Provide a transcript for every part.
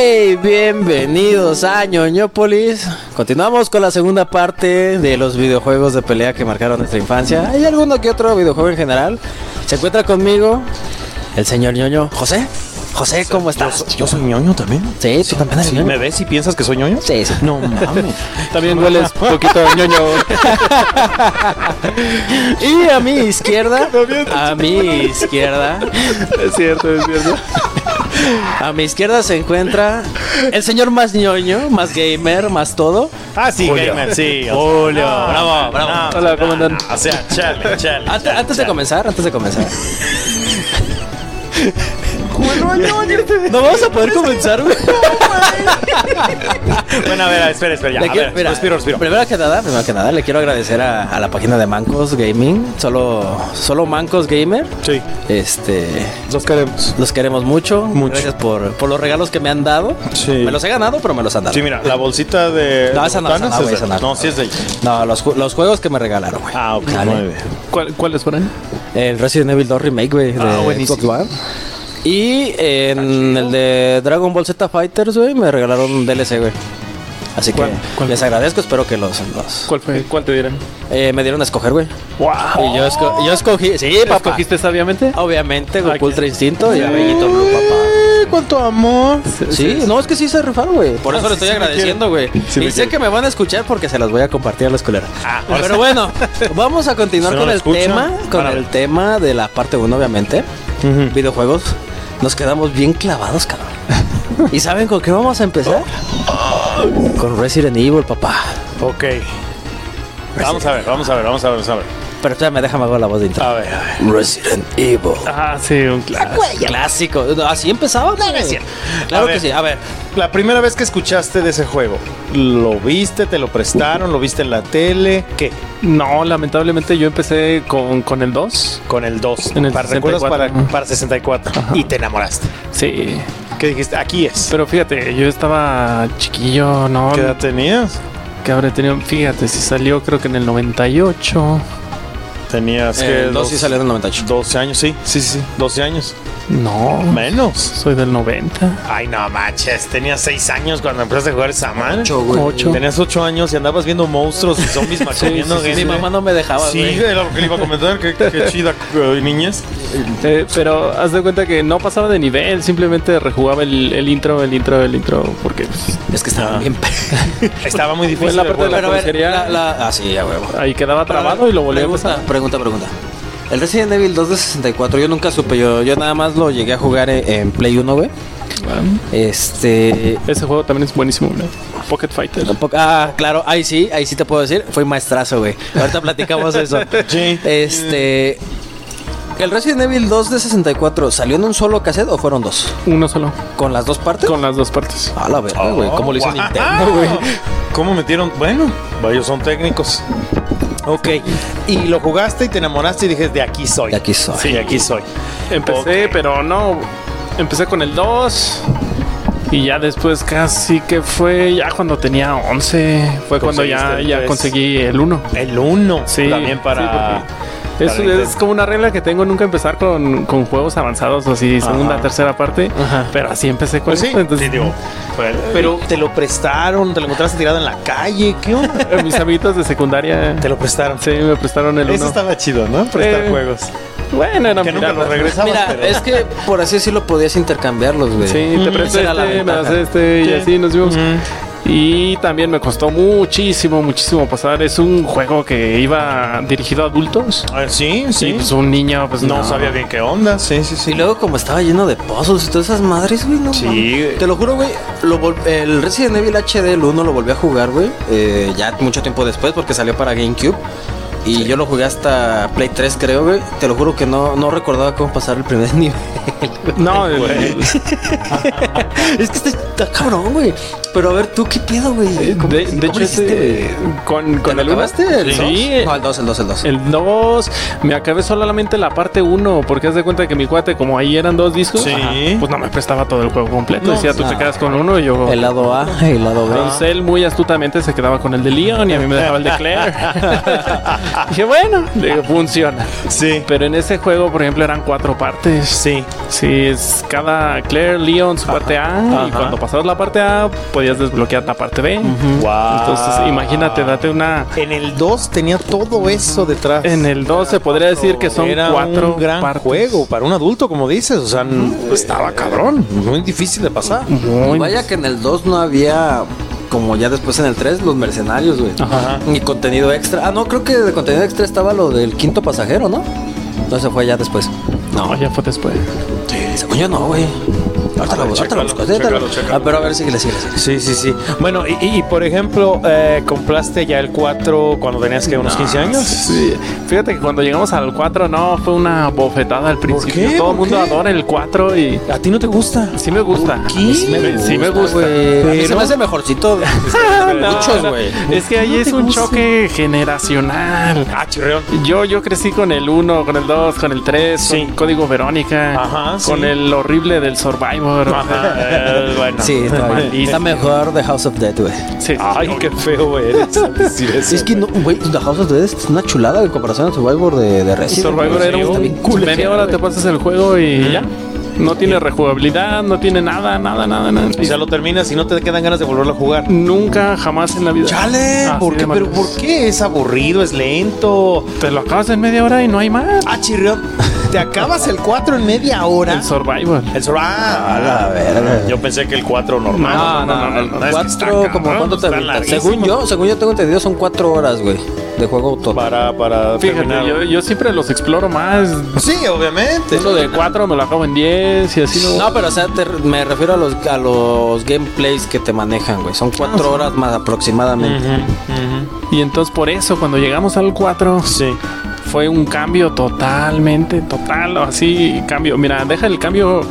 Hey, bienvenidos a Ñoñópolis. Continuamos con la segunda parte de los videojuegos de pelea que marcaron nuestra infancia. Hay alguno que otro videojuego en general. Se encuentra conmigo el señor Ñoño. José. José, ¿cómo estás? Yo soy ñoño también. Sí, tú también eres ñoño. ¿Me ves y piensas que soy ñoño? Sí, sí. No mames. También hueles poquito a ñoño. Y a mi izquierda, a mi izquierda, Es cierto, es cierto. a mi izquierda se encuentra el señor más ñoño, más gamer, más todo. Ah, sí, gamer, sí. Julio, bravo, bravo. Hola, ¿cómo andan? O sea, chale, chale. Antes, antes de comenzar, antes de comenzar. No vamos a poder comenzar, güey. Bueno, a ver, espera, espera, ya. A ver, mira, respiro, respiro. Primero que nada, primero que nada, le quiero agradecer a, a la página de Mancos Gaming. Solo, solo Mancos Gamer. Sí. Este, Los queremos. los queremos mucho. Mucho. Gracias por, por los regalos que me han dado. Sí. Me los he ganado, pero me los han dado. Sí, mira, la bolsita de. No, esa no, esa no, es de- esa no. No, sí es de ella. No, los, los juegos que me regalaron, güey. Ah, ok, Dale. muy bien. ¿Cuál- ¿Cuáles fueron? El Resident Evil 2 Remake, güey, de Ah, buenísimo. Xbox One. Y en el de Dragon Ball Z Fighters, güey, me regalaron un DLC, güey. Así que les agradezco, espero que los... los ¿Cuál fue? ¿Cuál te dieron? eh, me dieron a escoger, güey. ¡Wow! Y yo, esco- yo escogí... Sí, papá. ¿Escogiste sabiamente? Obviamente, Goku Aquí. Ultra Instinto y Abellito Blue, papá. ¿Cuánto amor? Sí, no, es que sí se rifaron, güey. Por eso Ah, le sí, estoy sí me agradeciendo, güey. Sí y sé que me van a escuchar porque se las voy a compartir a la escuela. Ah, Pero bueno, vamos a continuar con el tema, con para el ver. tema de la parte 1, obviamente. Videojuegos. Nos quedamos bien clavados, cabrón. ¿Y saben con qué vamos a empezar? Con Resident Evil, papá. Ok. Vamos a ver, vamos a ver, vamos a ver, vamos a ver. Pero me déjame la voz de intro. A ver, a ver. Resident Evil. Ah, sí, un clásico. Clásico. ¿Así empezaba? No, es cierto. Claro A que ver. sí. A ver, La primera vez que escuchaste de ese juego, ¿lo viste? ¿Te lo prestaron? ¿Lo viste en la tele? ¿Qué? No, lamentablemente yo empecé con, con el 2. Con el 2. En el para, ¿Recuerdas para, 64? para 64? Y te enamoraste. Sí. ¿Qué dijiste? Aquí es. Pero fíjate, yo estaba chiquillo, ¿no? ¿Qué edad tenías? Que habré tenido. Fíjate, si salió creo que en el 98. Tenías Eh, que. dos sí salió en el 98. 12 años, sí. Sí, sí, sí. 12 años. No. Menos. Soy del 90. Ay, no manches. Tenías 6 años cuando empezaste a jugar esa madre. Ocho, güey. Ocho. Tenías 8 años y andabas viendo monstruos y zombies comiendo Sí, sí, gente. Mi mamá no me dejaba, Sí, güey. era lo que le iba a comentar. Qué, qué chida eh, niñez. Eh, pero haz de cuenta que no pasaba de nivel, simplemente rejugaba el, el intro, el intro, el intro, porque pues, Es que estaba Ah. bien. Estaba muy Fue difícil. la el parte de la- la, la- ah, sí, ya huevo. ahí quedaba trabado y lo volví a pregunta, pregunta. El Resident Evil 2 de 64, yo nunca supe, yo, yo nada más lo llegué a jugar en, en Play 1, güey. Este. ese juego también es buenísimo, ¿no? Pocket Fighter. Ah, claro, ahí sí, ahí sí te puedo decir, fue maestrazo, güey. Ahorita platicamos eso. Sí. Este. ¿El Resident Evil 2 de 64 salió en un solo cassette o fueron dos? Uno solo, ¿Con las dos partes? con las dos partes. A la verga, güey. ¿Cómo lo hizo wow. Nintendo, güey? ¿Cómo metieron? Bueno, ellos son técnicos. Ok. Y lo jugaste y te enamoraste y dijiste, de aquí soy. De aquí soy. Sí, de aquí soy. Empecé, Ok. pero no. Empecé con el 2. Y ya después casi que fue ya cuando tenía 11. Fue cuando ya, ya conseguí el 1. El 1. Sí, También para. sí, porque Es, como una regla que tengo nunca empezar con, con juegos avanzados, así segunda, Ajá. tercera parte. Ajá. Pero así empecé con Pues sí, entonces, sí, digo, fue- pero te lo prestaron, te lo encontraste tirado en la calle, ¿qué onda? mis amiguitos de secundaria Te lo prestaron. sí me prestaron el Eso 1. estaba chido, ¿no? Prestar Eh, juegos. Bueno, eran Que nunca los regresabas. Mira, pero- es que por así decirlo podías intercambiarlos, güey. Sí, te presto era la este, me das este y Sí. así nos vimos. Y también me costó muchísimo, muchísimo pasar. Es un juego que iba dirigido a adultos. A ver, sí, sí. Y pues un niño, pues no, no, sabía bien qué onda. Sí, sí, sí. Y luego como estaba lleno de puzzles y todas esas madres, güey, no Sí. Te lo juro, güey, lo el Resident Evil HD, el 1 lo volví a jugar, güey, eh, ya mucho tiempo después porque salió para GameCube. Y yo lo jugué hasta Play 3, creo, güey. Te lo juro que no, no recordaba cómo pasar el primer nivel. No, güey. es que está, está cabrón, güey. Pero a ver, ¿tú qué pedo, güey? ¿Cómo- de, de cómo hecho, güey? con, ¿Te con lo el uno- acabaste? ¿El Sí, dos? No, el 2, el 2, el 2. El 2, me acabé solamente la parte 1, porque haz de cuenta que mi cuate, como ahí eran dos discos, Sí. ajá, pues no me prestaba todo el juego completo. No, Decía, tú te no. quedas con uno y yo. El lado A y el lado B. Entonces él muy astutamente se quedaba con el de Leon y a mí me dejaba el de Claire. Dije, bueno, le funciona. Sí. Pero en ese juego, por ejemplo, eran cuatro partes. Sí. Sí, es cada Claire, Leon, su parte A. Y cuando pasabas la parte A, podías desbloquear la parte B. Wow. Entonces, imagínate, date una. En el 2 tenía todo eso detrás. En el 2 se podría decir que son Era cuatro un gran partes. juego para un adulto, como dices. O sea, estaba cabrón. Muy difícil de pasar. Muy- Vaya que en el 2 no había, como ya después en el 3, los mercenarios, güey. Ajá. Y contenido extra. Ah, no, creo que de contenido extra estaba lo del quinto pasajero, ¿no? No, se fue ya después. No, ya fue después. Según yo no, güey. Ahorita lo lo Ah, pero a ver, síguele, síguele. Sí, sí, sí. Bueno, y, y- y, por ejemplo, eh, ¿compraste ya el 4 cuando tenías que unos 15 años? Sí. Fíjate que cuando llegamos al 4, no, fue una bofetada al principio. qué? Todo el ¿Por mundo qué? adora el 4 y ¿A ti no te gusta? sí me gusta. qué? Sí me, sí me gusta. güey. A mí se Pero- me hace mejorcito de No, muchos, no, güey. Es que ahí no es un gusta? choque generacional. Ah, chirreón. Yo, yo crecí con el 1, con el 2, con el 3, Sí. con Código Verónica, Ajá, con sí. el horrible del Survivor. Ajá, eh, bueno. Sí, está, mejor The House of Dead, güey. Sí, Ay, qué feo eso. Es que, no, güey, The House of Dead es una chulada en comparación al Survivor de, de Resident. Survivor güey. era un bien culero, media hora güey. te pasas el juego y ya. No tiene rejugabilidad, no tiene nada, nada, nada, nada. O sea, lo terminas y no te quedan ganas de volverlo a jugar. Nunca, jamás en la vida. Chale, Así ¿por qué? ¿Pero por qué? Es aburrido, es lento. Te lo acabas en media hora y no hay más. Ah, chirrión. ¿Te acabas el 4 en media hora? El Survivor. El Sur- Ah, A la verga. Yo pensé que el 4 normal. No, no, no, es que cuatro, está como cabrón, cuánto te. Según yo, según yo tengo entendido, son cuatro horas, güey, de juego total. Para, para Fíjate, terminar. yo, yo siempre los exploro más. Sí, obviamente. Uno de 4 me lo acabo en 10 y así no. No, pero o sea, te- me refiero a los, a los gameplays que te manejan, güey. Son cuatro horas más aproximadamente. Ujú, ujú. Y entonces por eso, cuando llegamos al 4, Sí. Fue un cambio totalmente, total, así cambio. Mira, deja el cambio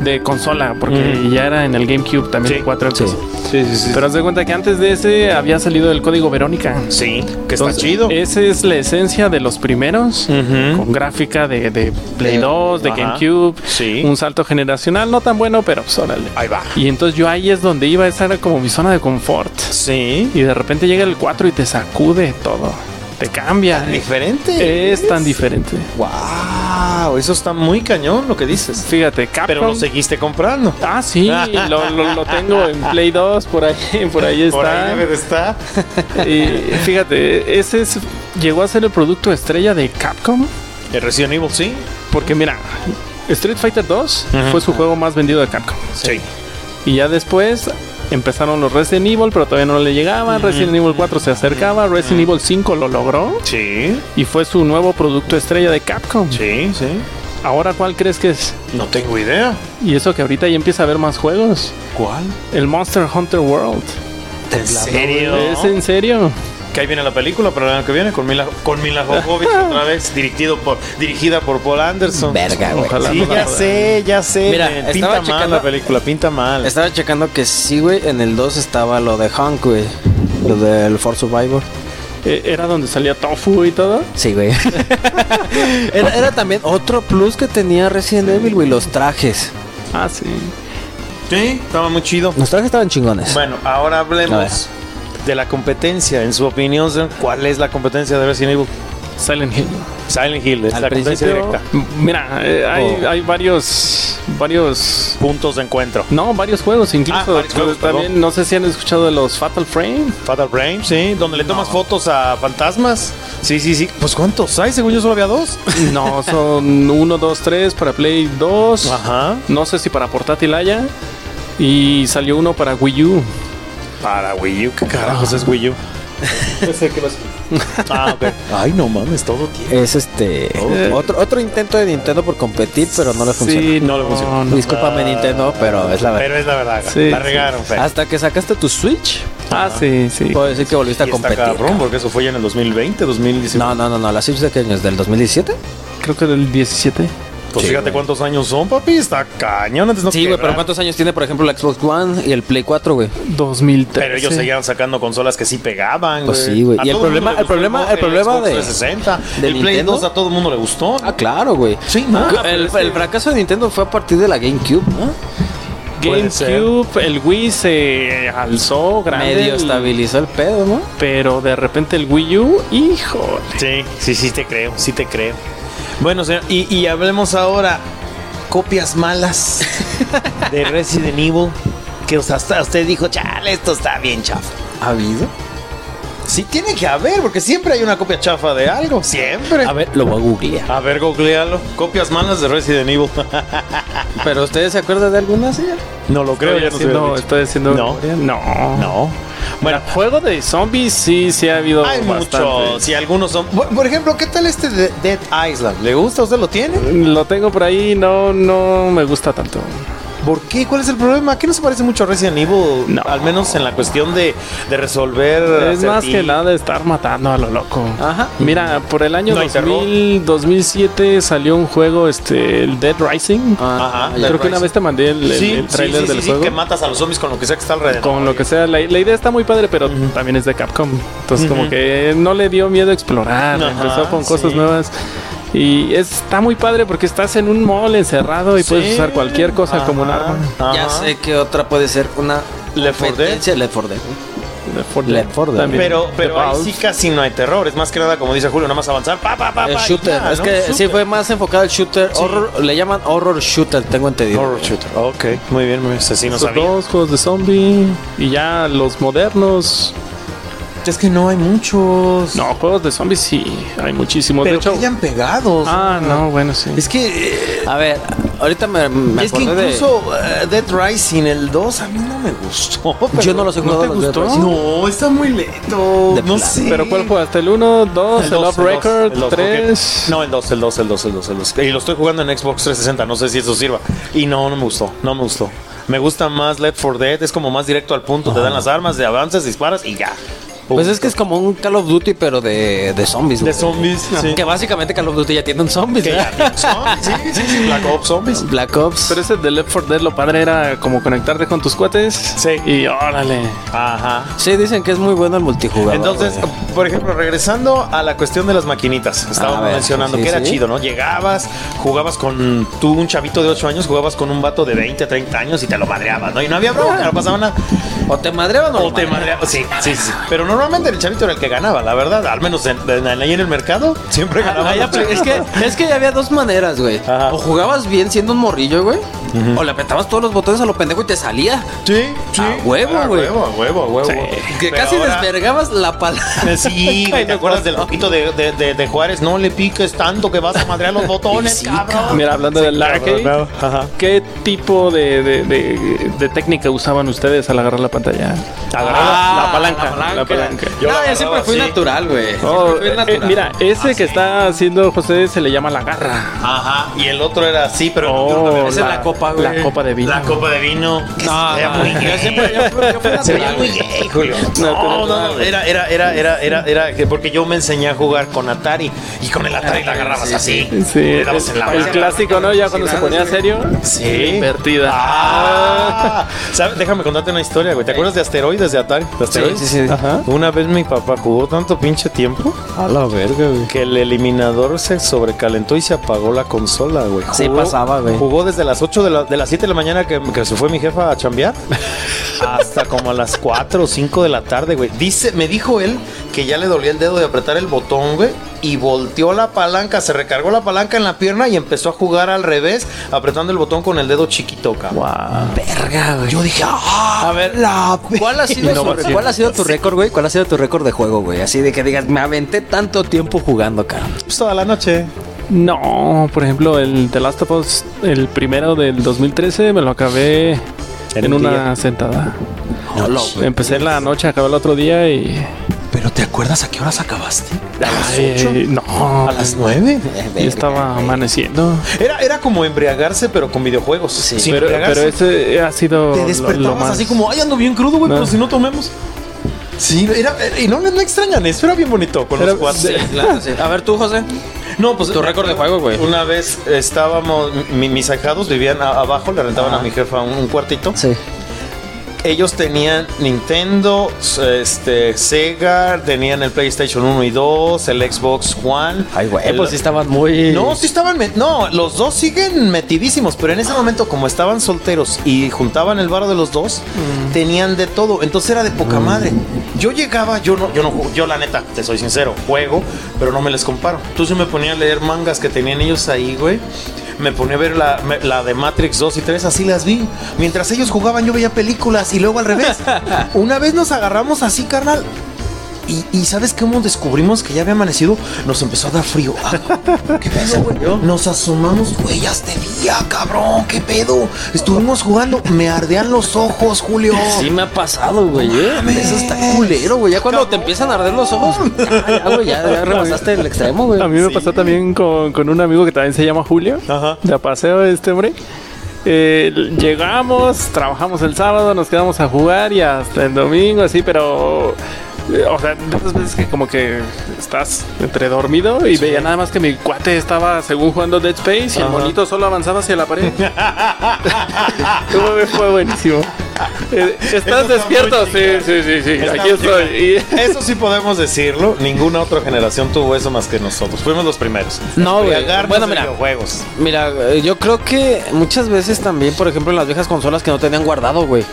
de consola, porque Mm. ya era en el GameCube también Sí, el 4. sí. Sí, sí, sí. Pero haz de cuenta que antes de ese había salido el código Verónica. sí, que está chido. Esa es la esencia de los primeros. Ujú. Con gráfica de, de Play De- 2, de Ajá. GameCube. Sí. Un salto generacional, no tan bueno, pero pues órale. Ahí va. Y entonces yo ahí es donde iba, esa era como mi zona de confort. Sí. Y de repente llega el 4 y te sacude todo. Te cambia. Diferente. Es tan diferente. Wow, eso está muy cañón lo que dices. Fíjate, Capcom. Pero lo seguiste comprando. Ah, sí, lo, lo- lo tengo en Play 2, por ahí, por ahí está. Por ahí debe de estar. Y fíjate, ese es- llegó a ser el producto estrella de Capcom. El Resident Evil, sí. Porque mira, Street Fighter 2 Ujú. fue su juego más vendido de Capcom. Sí. Y ya después empezaron los Resident Evil, pero todavía no le llegaban. Resident Evil 4 se acercaba. Resident Evil 5 lo logró. Sí. Y fue su nuevo producto estrella de Capcom. Sí, sí. Ahora, ¿cuál crees que es? No tengo idea. Y eso que ahorita ya empieza a haber más juegos. ¿Cuál? El Monster Hunter World. ¿En serio? ¿Es en serio? Que ahí viene la película para el año que viene con Mila, con Mila Jovovich otra vez, dirigido por, dirigida por Paul Anderson. Verga, güey. Ojalá. Sí, ya sé, ya sé. Mira, estaba pinta mal checando- la película, pinta mal. Estaba checando que sí, güey. En el 2 estaba lo de Hank, güey. Lo del For Survivor. Eh, ¿Era donde salía Tofu y todo? Sí, güey. era, era también otro plus que tenía Resident Evil, güey. Los trajes. Ah, sí. Sí, estaba muy chido. Los trajes estaban chingones. Bueno, ahora A hablemos de la competencia. En su opinión, ¿cuál es la competencia de Resident Evil? Silent Hill. Silent Hill, es Al la competencia directa. Mira, eh, hay, Oh. hay varios, varios, Puntos de encuentro. no, varios juegos. Incluso Ah, varios juegos, también, perdón. no sé si han escuchado de los Fatal Frame. Fatal Frame, sí, donde le tomas fotos a fantasmas. Sí, sí, sí. Pues ¿cuántos hay? Según yo solo había dos. No, son 1, 2, 3 para Play 2. Ajá. No sé si para portátil haya. Y salió uno para Wii U. Para Wii U, ¿qué carajos es Wii U? ah, ok. Ay, no mames, todo tiene. Es este. Otro, otro intento de Nintendo por competir, pero no le funcionó. Sí, No le funcionó. no. Discúlpame, Nintendo, pero es la verdad. Pero es la verdad, Sí, la sí. regaron, fe. Hasta que sacaste tu Switch, Ah, sí, sí. puedo decir que volviste a está competir. cabrón, porque eso fue ya en el 2020, 2019. No, no, no, no. ¿La Switch de qué año es? ¿Del 2017? Creo que del 17. Pues Sí, fíjate güey. cuántos años son, papi. Está cañón. Antes no Sí, güey, pero. ¿cuántos años tiene, por ejemplo, la Xbox One y el Play 4, güey? 2013. Pero ellos seguían sacando consolas que sí pegaban, Pues sí, güey. Y el problema- el problema- el problema de- 360. de el Play Nintendo. 2 a todo el mundo le gustó. Ah, claro, güey. Sí, no. el, el fracaso de Nintendo fue a partir de la GameCube, ¿no? GameCube, el Wii se alzó grande. Medio estabilizó el pedo, ¿no? Pero de repente el Wii U, híjole. Sí, sí, sí te creo, sí te creo. Bueno, señor, y, y hablemos ahora copias malas de Resident Evil. Que hasta usted dijo, chale, esto está bien chafa. ¿Ha habido? Sí tiene que haber, porque siempre hay una copia chafa de algo, siempre. A ver, lo voy a googlear. A ver, googlealo. Copias malas de Resident Evil. ¿Pero ustedes se acuerdan de alguna, señor? no lo creo, Estoy ya no haciendo, estoy haciendo No. No. No. Bueno, juego de zombies sí, sí ha habido Hay muchos, y algunos son. Por, por ejemplo, ¿qué tal este de Dead Island? ¿Le gusta? ¿Usted lo tiene? Lo tengo por ahí, no, no me gusta tanto. ¿Por qué? ¿Cuál es el problema? ¿Qué no se parece mucho a Resident Evil? No. Al menos en la cuestión de, de resolver. Es más que nada de estar matando a lo loco. Ajá. Mira, por el año No hay 2000, 2007 salió un juego, este, el Dead Rising. Ah, Ajá. Creo que una vez te mandé el, el- Sí, el sí, trailer sí, del sí, sí, juego. que matas a los zombies con lo que sea que está alrededor. con lo que sea, la, la idea está muy padre, pero también es de Capcom. Entonces, como que no le dio miedo explorar, Ajá, empezó con cosas sí. nuevas. Y está muy padre porque estás en un mall encerrado y puedes Sí. usar cualquier cosa como un Ajá, arma. Ya sé que otra puede ser una Left 4 Dead. Left 4 Dead. Left 4 Left 4 Dead. También. Pero, pero ahí sí casi no hay terror. Es más que nada, como dice Julio, nada más avanzar. Pa, pa, pa, El shooter. ya, es ¿no? que sí Shooter. fue más enfocado al shooter. Horror, le llaman horror shooter, tengo entendido. Horror shooter. Ok, muy bien, muy bien. Sí no sabía. dos juegos de zombie y ya los modernos. Es que no hay muchos. No, juegos de zombies sí, hay muchísimos. pero de hecho, que hayan pegados. ah, no, bueno, sí. Es que. eh, A ver, ahorita me, me es que acordé de- incluso eh, Dead Rising, el 2, a mí no me gustó. Yo no los he ¿No jugado te los Dead gustó? No, está muy lento. De no plano. sé. Pero ¿cuál jugaste? ¿El 1, 2, el, Off dos, Record, el dos, porque- 3? No, el 2, el 2, el 2, el 2, el 2. Y lo estoy jugando en Xbox 360, no sé si eso sirva. Y no, no me gustó, no me gustó. Me gusta más Left 4 Dead, es como más directo al punto, te dan las armas, de avanzas, disparas y ya. Pues es que es como un Call of Duty, pero de, de zombies. De güey. zombies, sí. Que básicamente Call of Duty ya tiene un zombies. Sí, sí, sí, Black Ops Zombies. Black Ops. Pero ese de Left 4 Dead lo padre era como conectarte con tus cuates. Sí. Y órale. Ajá. Sí, dicen que es muy bueno el multijugador. Entonces, güey. por ejemplo, regresando a la cuestión de las maquinitas, estábamos mencionando sí, que era sí. chido, ¿no? Llegabas, jugabas con tú, un chavito de 8 años, jugabas con un vato de 20, 30 años y te lo madreabas, ¿no? Y no había bronca, no pasaba nada. o te madreaban o, O te madreaban. sí, sí, sí. Pero normalmente el chavito era el que ganaba, la verdad, al menos en, en- ahí en el mercado, siempre ganaba. Ah, ya, es que es que había dos maneras, güey. Ajá. O jugabas bien siendo un morrillo, güey. O le apretabas todos los botones a lo pendejo y te salía. Sí, sí. A huevo, A güey. huevo, a huevo, a huevo. Que Pero casi ahora- desvergabas la palabra. Sí, güey, ¿te acuerdas del poquito de, de, de, de Juárez? No le piques tanto que vas a madrear los botones, Sí, cabrón. Mira, hablando del arcade, Ajá. ¿qué tipo de, de, de- de técnica usaban ustedes al agarrar la pantalla? Agarrar la, palanca. La palanca. Yo no, yo siempre fui así. natural, güey. Oh, eh, mira, ese que está haciendo José se le llama la garra. Ajá, y el otro era así, pero Oh, esa es la copa, güey. La copa de vino. la copa de vino. No, se veía no, muy yo gay. siempre yo fui, yo fui Se veía natural, muy güey. gay, Julio. No, no, no, era, era, era, era, era, era, que porque yo me enseñé a jugar con Atari y con el Atari la agarrabas Sí, así. Sí, Le dabas en la el clásico, ¿no? Ya cuando se ponía serio. Sí. Invertida. Ah, ¿sabes? Déjame contarte una historia, güey. ¿Te acuerdas de asteroides de Atari? ¿De asteroides? sí, sí. Ajá. Una vez mi papá jugó tanto pinche tiempo A la verga, güey. que el eliminador se sobrecalentó y se apagó la consola, güey. Sí Jugó- pasaba, güey. Jugó desde las 8 de, la, de las 7 de la mañana que, que se fue mi jefa a chambear hasta como a las 4 o 5 de la tarde, güey. Dice, me dijo él que ya le dolía el dedo de apretar el botón, güey, y volteó la palanca, se recargó la palanca en la pierna y empezó a jugar al revés, apretando el botón con el dedo chiquito, cabrón. Wow. Verga, güey. Yo dije, ah, A ver, ¿cuál ha, sido su- ¿cuál ha sido tu récord, güey? ¿Cuál ha sido tu récord de juego, güey? Así de que digas, me aventé tanto tiempo jugando, cara. pues toda la noche. No, por ejemplo, el The Last of Us, el primero del 2013, me lo acabé En en, un una día. sentada. No, lo, Empecé en la noche, acabé el otro día y. Pero ¿te acuerdas a qué horas acabaste? ¿A las Ay, no, ¿A las 9? yo estaba amaneciendo. Era, era como embriagarse, pero con videojuegos. Sí, Pero, pero ese ha sido. te lo- despertabas lo más- así como, ay, ando bien crudo, güey, No. pero si no tomemos. Sí, era, y no, no extrañan eso, era bien bonito con Era- los cuates. Sí, claro, sí. A ver, tú, José. No, pues Tu récord de juego, güey. Una vez estábamos, mi- mis ahijados vivían a- abajo, le rentaban a mi jefa un, un cuartito. Sí. Ellos tenían Nintendo, este, Sega, tenían el PlayStation 1 y 2, el Xbox One. Ay, güey, El- pues sí estaban muy. No, sí estaban. No, los dos siguen metidísimos, pero en ese momento, como estaban solteros y juntaban el varo de los dos, tenían de todo. Entonces era de poca madre. Yo llegaba, yo no, yo no, yo la neta, te soy sincero, juego, pero no me les comparo. Entonces me ponía a leer mangas que tenían ellos ahí, güey. Me ponía a ver la, de Matrix 2 y 3, así las vi. Mientras ellos jugaban, yo veía películas y luego al revés. Una vez nos agarramos así, carnal. Y, y ¿sabes cómo descubrimos que ya había amanecido? Nos empezó a dar frío. Ah, ¿Qué pedo, güey? Nos asomamos, güey, ya este día, cabrón, ¿qué pedo? Estuvimos jugando, me ardean los ojos, Julio. Sí me ha pasado, güey. ¿eh? Eso está culero, güey. Ya cuando te empiezan a arder los ojos, ya, güey, ya, ya rebasaste el extremo, güey. A mí me Sí. pasó también con, con un amigo que también se llama Julio. Ajá. De a paseo este hombre. Eh, llegamos, trabajamos el sábado, nos quedamos a jugar y hasta el domingo, así, pero. Eh, O sea, de esas veces que como que estás entre dormido y veía nada más que mi cuate estaba según jugando Dead Space y el monito solo avanzaba hacia la pared. Fue- fue buenísimo. Eh, Eso ¿Estás está despierto? Sí, sí, sí, sí. Está Aquí estoy. Y-. Eso sí podemos decirlo. Ninguna otra generación tuvo eso más que nosotros. Fuimos los primeros. No, güey. Bueno, mira. videojuegos. Mira, eh, yo creo que muchas veces también, por ejemplo, en las viejas consolas que no tenían guardado, güey.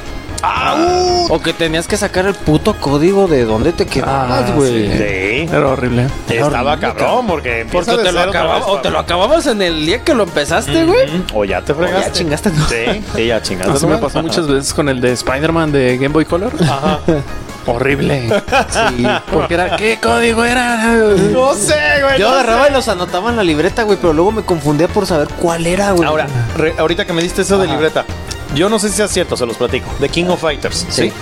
O que tenías que sacar el puto código de dónde te quedabas, Ah, güey. Sí. Era horrible. Estaba horrible, cabrón porque Porque te, lo acababa- vez, o te lo acababas en el día que lo empezaste, güey. O ya te O fregaste. ya chingaste, ¿no? Sí, sí, ya chingaste. Así me pasó muchas veces con el de Spider-Man de Game Boy Color. Ajá. Horrible. Sí, porque era, ¿qué código era? No sé, güey. Yo no agarraba sé. y los anotaba en la libreta, güey, pero luego me confundía por saber cuál era, güey. Ahora, re- ahorita que me diste eso de libreta, yo no sé si sea cierto, se los platico. The King of Fighters, ¿sí? Sí.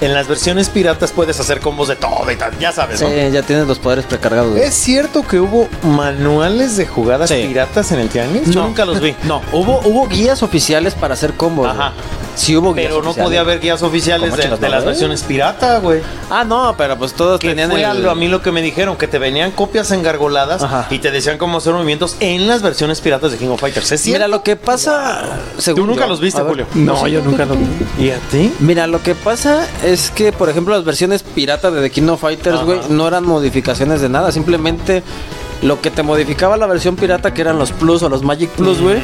En las versiones piratas puedes hacer combos de todo y tal, ya sabes, Sí, ¿no? ya tienes los poderes precargados. ¿Es cierto que hubo manuales de jugadas Sí. piratas en el tianguis? Yo No. nunca los vi. No, hubo, hubo guías oficiales para hacer combos. Ajá. güey. Sí hubo guías Pero no oficiales. podía haber guías oficiales ¿Cómo de, no, las versiones pirata, güey. Ah, no, pero pues todos Que tenían fue el... algo a mí lo que me dijeron, que te venían copias engargoladas Ajá. y te decían cómo hacer movimientos en las versiones piratas de King of Fighters. ¿Es? Mira, lo que pasa... según ¿Tú nunca yo- los viste, ver. Julio? No, yo nunca lo vi. ¿Y a ti? Mira, lo que pasa es que, por ejemplo, las versiones pirata de The King of Fighters, güey, no eran modificaciones de nada. Simplemente lo que te modificaba la versión pirata, que eran los Plus o los Magic Plus, güey,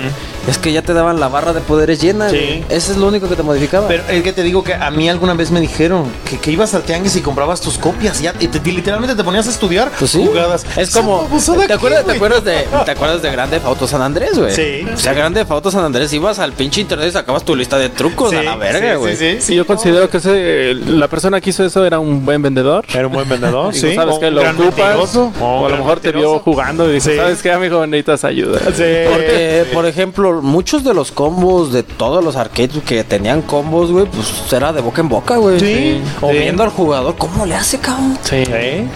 es que ya te daban la barra de poderes llena, Sí. Eso es lo único que te modificaba. Pero es que te digo que a mí alguna vez me dijeron que, que ibas al tianguis y comprabas tus copias y, ya, y te- y literalmente te ponías a estudiar Pues sí. jugadas. Es como. ¿te, aquí, acuerdas, ¿te, acuerdas de, ¿Te acuerdas de Grande Auto San Andrés, güey? Sí. O sea, Grande Auto San Andrés, ibas al pinche internet y sacabas tu lista de trucos a la verga, sí, güey. Sí, sí, Sí, yo considero que ese, la persona que hizo eso era un buen vendedor. Era un buen vendedor, Digo, sabes que lo ocupas. O, a lo mejor te vio. Jugando y dice, Sí. ¿sabes qué, amigo? Necesitas ayuda. Sí. Porque, por ejemplo, muchos de los combos de todos los arcades que tenían combos, güey, pues era de boca en boca, güey. Sí, O sí. viendo al jugador, ¿cómo le hace, cabrón? Sí. ¿Eh?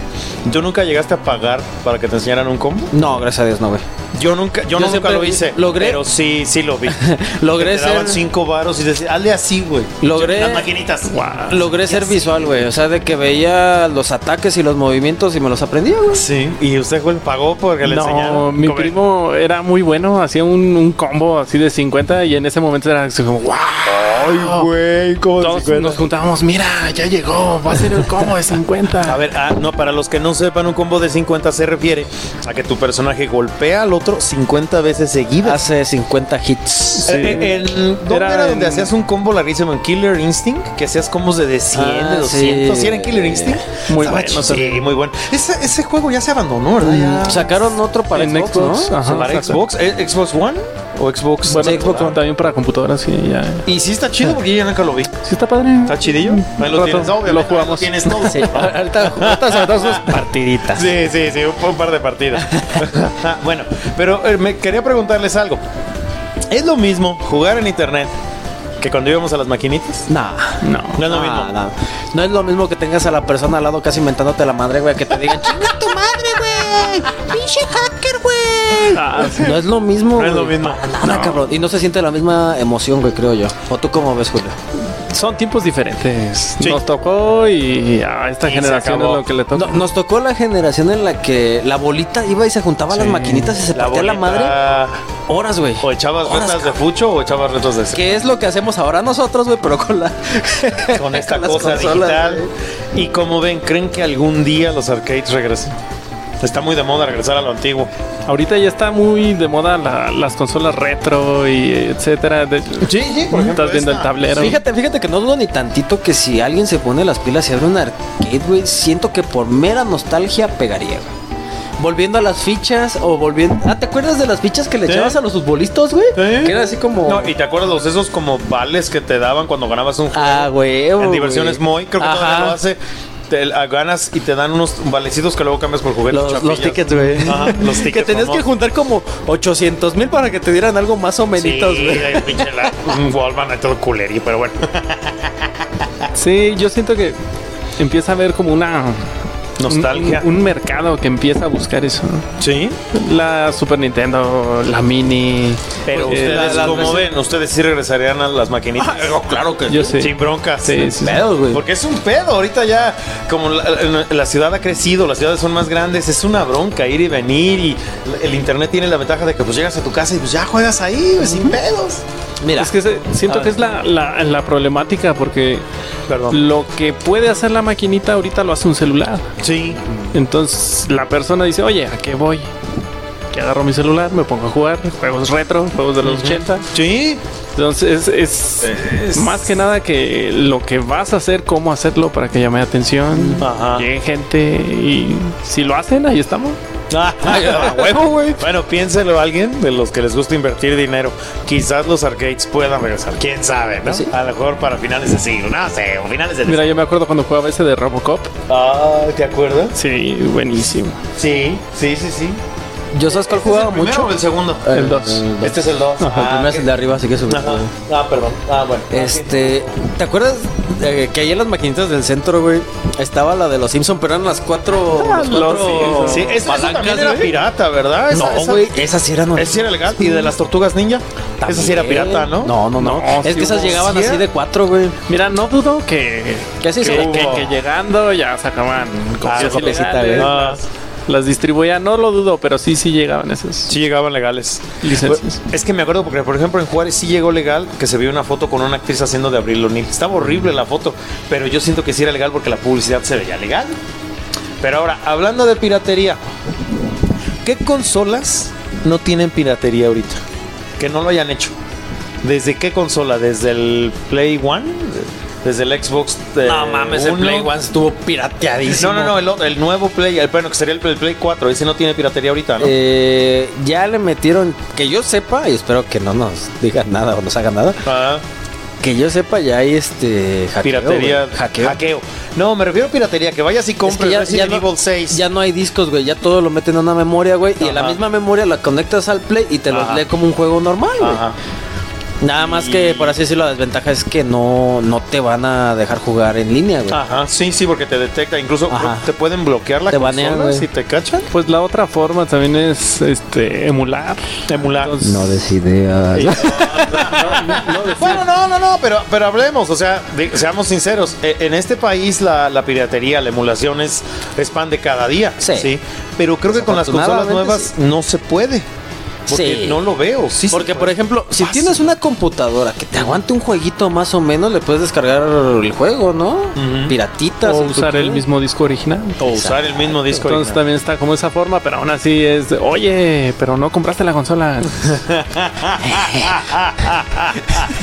¿Tú nunca llegaste a pagar para que te enseñaran un combo? No, gracias a Dios, no, güey. Yo nunca, yo, Yo no nunca siempre lo hice. logré- Pero sí, sí lo vi. Logré te daban ser- cinco varos y decías, hazle así, güey. Logré- Las maquinitas. Logré ser visual, güey. O sea, de que veía los ataques y los movimientos y me los aprendía, güey. Sí. ¿Y usted, güey, pagó porque le No, enseñaron? mi primo era muy bueno, hacía un, un combo así de 50 y en ese momento era así como, wow. Ay, güey, ¿cómo Todos 50? nos juntábamos, mira, ya llegó, va a ser el combo de 50. A ver, ah, no, para los que no sepan, un combo de 50 se refiere a que tu personaje golpea al otro 50 veces seguidas. Hace 50 hits. Eh, eh, en- ¿Dónde era, Era donde en- hacías un combo larguísimo? ¿En Killer Instinct? Que hacías combos de, de 100, Ah, de 200. sí. ¿Sí era en Killer Instinct? Muy Estaba bueno Sí, muy bueno. Ese, ese juego ya se abandonó, ¿verdad? Ya. Sacaron otro para En Xbox, Xbox, ¿no? ajá. ¿Para. Xbox? ¿Eh, ¿Xbox One? ¿O Xbox? Bueno, Sí, Xbox One. también para computadoras, sí, ya. Y sí está chido porque yo ya nunca lo vi. Sí está padre. ¿Está chidillo? Ahí lo tienes, lo jugamos. tienes todo. Sí, ahorita, unas partiditas. Sí, sí, sí, un, un par de partidas. bueno, pero eh, me quería preguntarles algo. ¿Es lo mismo jugar en internet que cuando íbamos a las maquinitas? Nah. No. No es lo Nah, mismo. nah. No es lo mismo que tengas a la persona al lado casi inventándote la madre, güey, que te digan, chinga tu madre, güey. Pinche hacker, güey. Ah, sí. No es lo mismo. No es lo mismo. Para nada, cabrón. Y no se siente la misma emoción, güey, creo yo. ¿O tú cómo ves, Julio? son tiempos diferentes. Sí. Nos tocó y a esta Y generación es lo que le toca. No, nos tocó la generación en la que la bolita iba y se juntaba a las Sí. maquinitas y se partía la madre. Horas, güey. O echabas Horas, retas de fucho o echabas retas de Que es lo que hacemos ahora nosotros, güey, pero con la. con esta cosa consolas, digital. güey. Y como ven, ¿creen que algún día los arcades regresen? Está muy de moda regresar a lo antiguo. Ahorita ya está muy de moda la- las consolas retro y etcétera. De- Sí, sí, por ejemplo, Estás viendo el esta. tablero. Fíjate, fíjate que no dudo ni tantito que si alguien se pone las pilas y abre un arcade, güey, siento que por mera nostalgia pegaría, güey. Volviendo a las fichas o volviendo. Ah, ¿te acuerdas de las fichas que le Sí. echabas a los futbolistas, güey? Que era así como. No, y te acuerdas los esos como vales que te daban cuando ganabas un juego. Ah, güey. en diversiones muy, creo que todavía Ajá. lo hace. Te ganas y te dan unos valecitos que luego cambias por juguetes. Los, tickets, güey. Ajá, los tickets. que tenías que juntar como 800 mil para que te dieran algo más o menos, Sí, güey. el pinche la- y todo culería, pero bueno. Sí, yo siento que empieza a haber como una Nostalgia. Un, un mercado que empieza a buscar eso. ¿no? Sí. La Super Nintendo, la Mini. Pero eh, ustedes, la- la- como ven, ustedes sí regresarían a las maquinitas. claro que Yo sí. Sin broncas. Sí, sí. Pedos, güey. Porque es un pedo. Ahorita ya, como la, ciudad ha crecido, las ciudades son más grandes, es una bronca ir y venir. Y el internet tiene la ventaja de que pues llegas a tu casa y pues ya juegas ahí, güey, sin pedos. Mira, Es que se- siento Ah. que es la, la- la problemática porque Perdón. lo que puede hacer la maquinita ahorita lo hace un celular. Sí. Entonces la persona dice, oye, ¿a qué voy? Que agarro mi celular, me pongo a jugar juegos retro, juegos de los 80. Sí. Entonces es, Es- más que nada que lo que vas a hacer, cómo hacerlo para que llame atención, Ajá. llegue gente y si lo hacen, ahí estamos. Huevo, güey. Bueno, piénselo alguien de los que les gusta invertir dinero. Quizás los arcades puedan regresar. Quién sabe, ¿no? Sí. A lo mejor para finales de siglo. No sé, o finales de Mira, yo me acuerdo cuando jugaba ese de Robocop. Ah, ¿te acuerdas? Sí, buenísimo. Sí, sí, sí, sí. Yo sabes cuál jugaba mucho. o el segundo? El dos. Este es el 2. el primero es el de arriba, así que subí. Ajá. Ah, perdón. Ah, bueno. Este, ¿te acuerdas de que ahí en las maquinitas del centro, güey, estaba la de los Simpson, pero eran las cuatro, Ah, los cuatro. Sí, esa, esa palancas, también era pirata, ¿verdad? Esa- No, esa- güey, esa sí eran Esa sí era legal. ¿Y de las tortugas ninja? Esa sí era También. pirata, ¿no? No, no, no. No, es sí que esas llegaban ¿Sí así era? de cuatro, güey. Mira, no dudo que, Que así que, se- que- que llegando ya sacaban copias su copiecita, ilegales, güey. Ah. Las, distribuían, no lo dudo, pero sí, sí llegaban esas Sí llegaban legales. licencias. Es que me acuerdo porque, por ejemplo, en Juárez sí llegó legal que se vio una foto con una actriz haciendo de Abril O'Neill. Estaba horrible la foto, pero yo siento que sí era legal porque la publicidad se veía legal. Pero ahora, hablando de piratería, ¿qué consolas no tienen piratería ahorita? Que no lo hayan hecho. ¿Desde qué consola? ¿Desde el Play One? ¿Desde el Xbox? eh, No mames, el? Play One estuvo pirateadísimo. No, no, no, el, otro- el nuevo Play, el, bueno, que sería el, el Play 4, ese no tiene piratería ahorita, ¿no? Eh, ya le metieron, que yo sepa, y espero que no nos digan nada o nos hagan nada, Ah. que yo sepa ya hay este hackeo, Piratería. hackeo. Hackeo. No, me refiero a piratería. Que vayas y Es compres que ya, Resident ya no, Evil 6. ya no hay discos, güey. Ya todo lo meten en una memoria, güey. Y en la Ajá. misma memoria la conectas al play y te los Ajá. lee como un juego normal, güey. Nada más que, por así decirlo, la desventaja es que no, no te van a dejar jugar en línea, güey. Ajá, sí, sí, porque te detecta. Incluso Ajá. te pueden bloquear la Te consola banean, si te cachan. Pues la otra forma también es este emular. Emular. Entonces, des ideas. Bueno, no, no, no, pero, pero hablemos, o sea, de- seamos sinceros, e- en este país la, la piratería, la emulación es, es pan de cada día, Sí. pero creo que con las consolas nuevas no se puede, porque Sí. no lo veo, sí Porque, por ejemplo, si tienes una computadora que te aguante un jueguito más o menos, le puedes descargar el juego, ¿no? Ujú. Piratitas. o usar el mismo disco original. o usar el mismo disco Entonces original. también está como esa forma, pero aún así es, de, oye, pero no compraste la consola.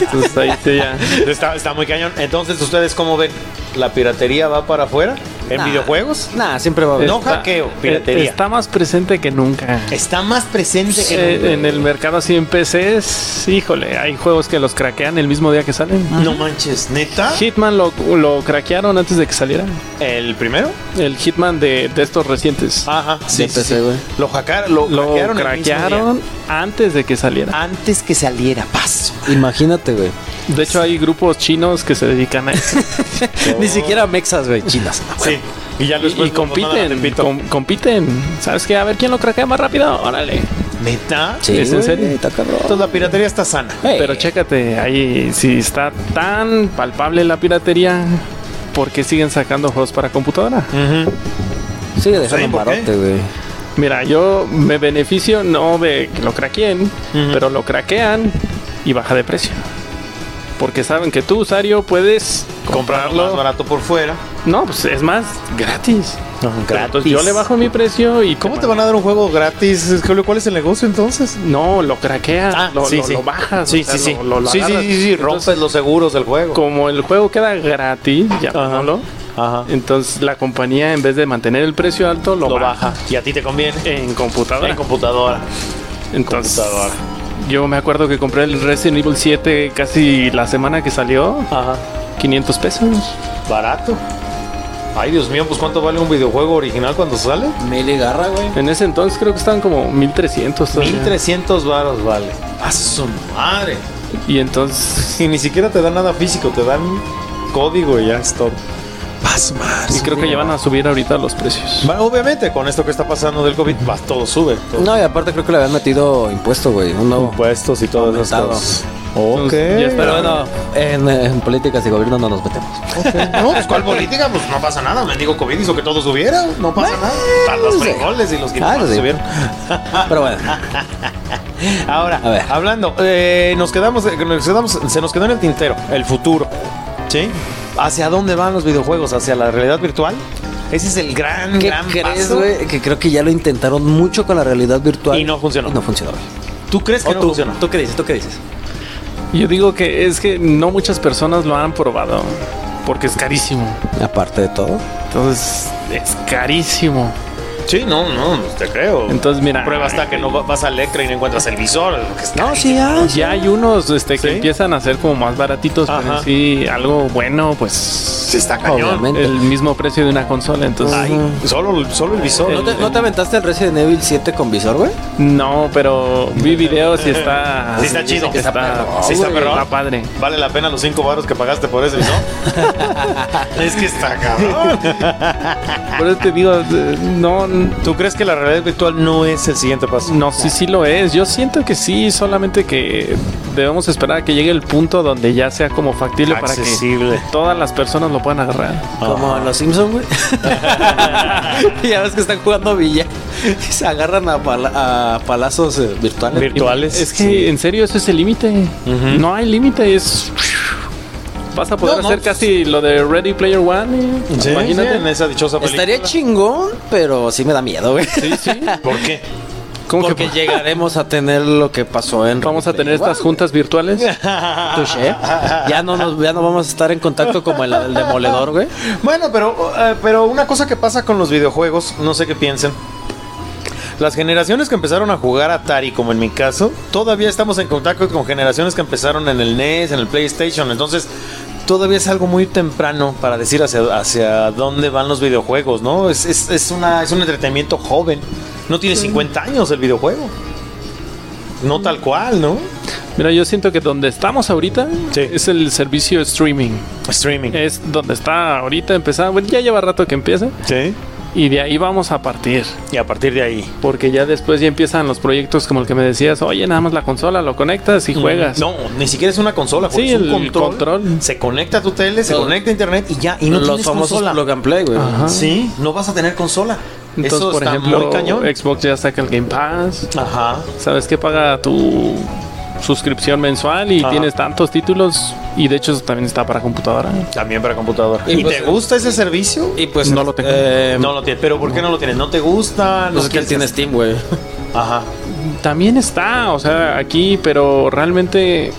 Entonces ahí sí ya. Está, está muy cañón. Entonces, ¿ustedes cómo ven? ¿La piratería va para afuera? ¿En Nah. videojuegos? Nah, siempre va a haber. No hackeo, piratería. Está más presente que nunca. Está más presente que nunca. En el mercado así en PCs, híjole, hay juegos que los craquean el mismo día que salen. No manches, neta. Hitman lo, lo craquearon antes de que saliera. ¿El primero? El Hitman de, de estos recientes. Ajá, sí, De sí, PC, sí. Lo, hackearon, lo, lo hackearon el mismo craquearon día. antes de que saliera. antes que saliera. Paso. Imagínate, güey. De hecho, hay grupos chinos que se dedican a eso. Ni siquiera mexas, güey, chinas. Sí. Y ya y, después y compiten, com- compiten. ¿Sabes qué? A ver quién lo craquea más rápido. Órale. ¿Neta? Sí, ¿Es en serio? Cabrón. Entonces la piratería está sana. Pero chécate, ahí si está tan palpable la piratería, ¿por qué siguen sacando juegos para computadora? Ujú. Sigue dejando Sí, un barote, güey. Mira, yo me beneficio no de que lo craqueen, pero lo craquean y baja de precio. Porque saben que tú, usuario, puedes Comprarlo más barato por fuera. No, pues es más, gratis. Entonces gratis. yo le bajo mi precio y ¿Cómo te van a dar un juego gratis? Julio? ¿Cuál es el negocio entonces? No, lo craqueas, Ah, lo, sí, lo- sí. lo bajas. Sí, o sea, sí, sí. lo- lo- lo sí, sí, sí, sí, Entonces, rompes los seguros del juego. Como el juego queda gratis, llamémoslo, Ajá. entonces la compañía en vez de mantener el precio alto, lo, Lo baja. baja. Y a ti te conviene. En computadora. En computadora. Entonces, computadora. Yo me acuerdo que compré el Resident Evil 7 casi la semana que salió, Ajá. 500 pesos. Barato. Ay, Dios mío, pues ¿cuánto vale un videojuego original cuando sale? Mil y garra, güey. En ese entonces creo que estaban como 1300 todavía. 1300 varos vale. ¡A su madre! Y entonces, Y ni siquiera te dan nada físico, te dan código y ya es todo. Vas más. y creo que ya van a subir ahorita los precios. Obviamente, con esto que está pasando del COVID, va, todo sube. Todo. No, y aparte creo que le habían metido impuesto, güey. Un nuevo. Impuestos y todas esas Aumentado. cosas. Ok. Entonces, ya está. Pero bueno, en, en políticas y gobierno no nos metemos. No, pues ¿cuál política? Pues no pasa nada. Me digo COVID hizo que todo subiera. No pasa nada. Hasta los sí. frijoles y los Ah, guineos sí. subieron. Pero bueno, Ahora, A ver. hablando, eh, nos, quedamos, eh, nos quedamos, se nos quedó en el tintero el futuro. ¿Sí? ¿Hacia dónde van los videojuegos? ¿Hacia la realidad virtual? Ese es el gran, ¿qué gran crees, paso. Que creo que ya lo intentaron mucho con la realidad virtual. Y no funcionó. Y no funcionó. ¿Tú crees que ¿O no tú, funcionó? ¿Tú qué dices? ¿Tú qué dices? Yo digo que es que no muchas personas lo han probado porque es carísimo. Aparte de todo. Entonces, es carísimo. Sí, no, no, te creo. Entonces, mira, Prueba hasta que no va- vas a Electra y no encuentras el visor. No, sí, ya. Ya hay unos este, que ¿Sí? empiezan a ser como más baratitos, pero Ajá. en sí algo bueno, pues Sí, está cañón. Obviamente. el mismo precio de una consola. Entonces, Ay, solo, solo el visor. ¿No te, no te aventaste el Resident Evil 7 con visor, güey? no, pero vi videos y está. Sí está chido. Está, perro, Sí está está padre. ¿Vale la pena los 5 baros que pagaste por ese visor? es que está cabrón. Por eso te digo, eh, no, ¿Tú crees que la realidad virtual no es el siguiente paso? no, sí, sí lo es. Yo siento que sí, solamente que debemos esperar a que llegue el punto donde ya sea como factible para Accesible. que todas las personas lo puedan agarrar. Como en los Simpsons, güey. ya ves que están jugando Villa. Y se agarran a, pala- a palazos eh, virtuales. Virtuales. Es que en serio eso es el límite. No hay límite, es vas a poder No, no, hacer casi lo de Ready Player One. y- Sí, imagínate. sí, en esa dichosa película. Estaría chingón, pero sí me da miedo, güey. Sí, sí. ¿Por qué? ¿Cómo Porque que llegaremos a tener lo que pasó en. vamos a tener Igual, estas juntas virtuales? Touché. Ya no, nos, ya no vamos a estar en contacto como el, el demoledor, güey. Bueno, pero, eh, pero una cosa que pasa con los videojuegos, no sé qué piensen. Las generaciones que empezaron a jugar Atari, como en mi caso, todavía estamos en contacto con generaciones que empezaron en el NES, en el PlayStation. Entonces, todavía es algo muy temprano para decir hacia, hacia dónde van los videojuegos, ¿no? Es, es, es una, es un entretenimiento joven. No tiene 50 años el videojuego. No tal cual, ¿no? Mira, yo siento que donde estamos ahorita Sí. es el servicio streaming. Streaming. Es donde está ahorita empezando. Bueno, ya lleva rato que empieza. Sí. Y de ahí vamos a partir. Y a partir de ahí. Porque ya después ya empiezan los proyectos como el que me decías, oye, nada más la consola, lo conectas y juegas. No, ni siquiera es una consola, Sí, es un el control. control. Se conecta a tu tele, se conecta a internet y ya. Y no los tienes famosos consola. plug and play, güey. Ajá. Sí, no vas a tener consola. Entonces, Eso por está ejemplo, muy cañón. Xbox ya saca el Game Pass. Ajá. ¿Sabes qué paga tu suscripción mensual y Ajá. tienes tantos títulos? Y de hecho eso también está para computadora. También para computadora. Y ¿Y, pues- te gusta ese servicio? Y pues No lo tengo. eh, no lo tienes. ¿Pero por qué no lo tienes? ¿No te gusta? pues ¿No es que él tiene Steam, güey. Ajá. También está, o sea, aquí, pero realmente,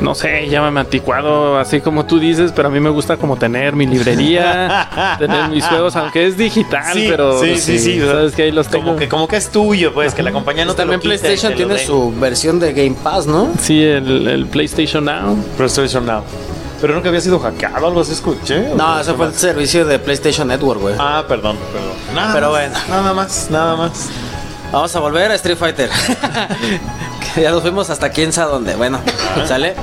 no sé, llámame anticuado, así como tú dices, pero a mí me gusta como tener mi librería, tener mis juegos, aunque es digital, Sí, pero sí, sí, sí, sabes que ahí los tengo. Como que, como que es tuyo, pues, que la compañía no te También lo PlayStation te lo tiene su versión de Game Pass, ¿no? Sí, el, el PlayStation Now. PlayStation Now. Pero nunca había sido hackeado, algo así escuché. No, ese fue el servicio de PlayStation Network, güey. Ah, perdón, perdón. Nada Pero más, bueno. Nada más, nada más. Vamos a volver a Street Fighter. Ya nos fuimos hasta quién sabe dónde. Bueno, sale.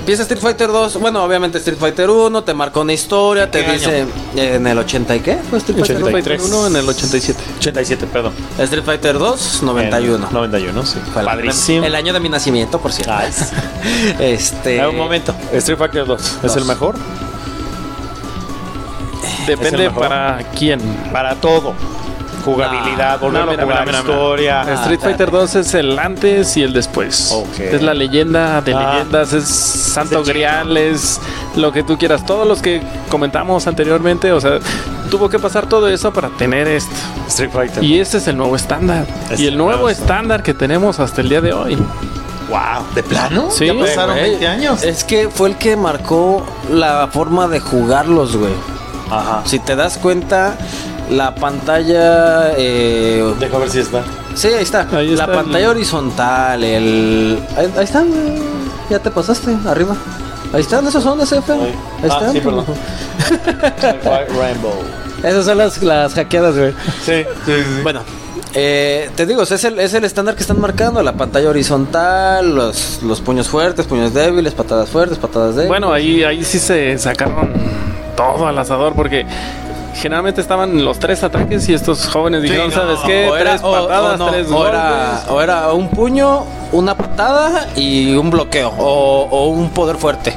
empieza Street Fighter 2. Bueno, obviamente Street Fighter 1 te marcó una historia, te ¿Qué dice eh, en el 80 y qué? ¿Fue Street Fighter Street 1? Fighter 1 en el 87. 87, perdón. Street Fighter 2, 91. En 91, sí. Fue el- Padrísimo. El año de mi nacimiento, por cierto. Ay, sí. este. Un momento. Street Fighter 2. ¿Es Dos. el mejor? Depende mejor? para quién. Para todo. Jugabilidad, Ah, volverlo no, a jugar, mira, mira, historia. Street Fighter 2 es el antes y el después. Es la leyenda de Ah. leyendas, es Santo Grial, es lo que tú quieras. Todos los que comentamos anteriormente, o sea, tuvo que pasar todo eso para tener esto. Street Fighter. Y este es el nuevo estándar. Es y el el nuevo nuevo estándar que tenemos hasta el día de hoy. Wow. ¿De plano? Sí, Ya pasaron Güey, 20 años. Es que fue el que marcó la forma de jugarlos, güey. Ajá. Si te das cuenta, la pantalla. eh, Deja ver si está. sí, ahí está. Ahí la está el- pantalla horizontal, el. Ahí, ahí están. Ya te pasaste, arriba. Ahí están, esos son SF. Ahí, Ahí. Ah, están. sí, perdón. Rainbow. Esas son las, las hackeadas, güey. Sí, sí, sí. Bueno, eh, te digo, es el, es el estándar que están marcando. La pantalla horizontal, los, los puños fuertes, puños débiles, patadas fuertes, patadas débiles. Bueno, ahí, ahí sí se sacaron todo al asador porque generalmente estaban los tres ataques y estos jóvenes dijeron, no, ¿sabes qué? O era, tres o- patadas, o no, tres o era, o era un puño, una patada y un bloqueo. O, o un poder fuerte.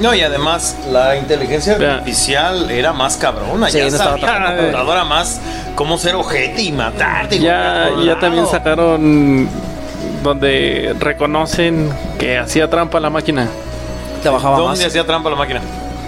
No, y además la inteligencia artificial era más cabrona. Sí, ya no estaba sabía tan- la computadora más cómo ser ojete y matarte. Ya, ya también sacaron donde reconocen que hacía trampa la máquina. Te bajaba ¿Dónde más. hacía trampa la máquina?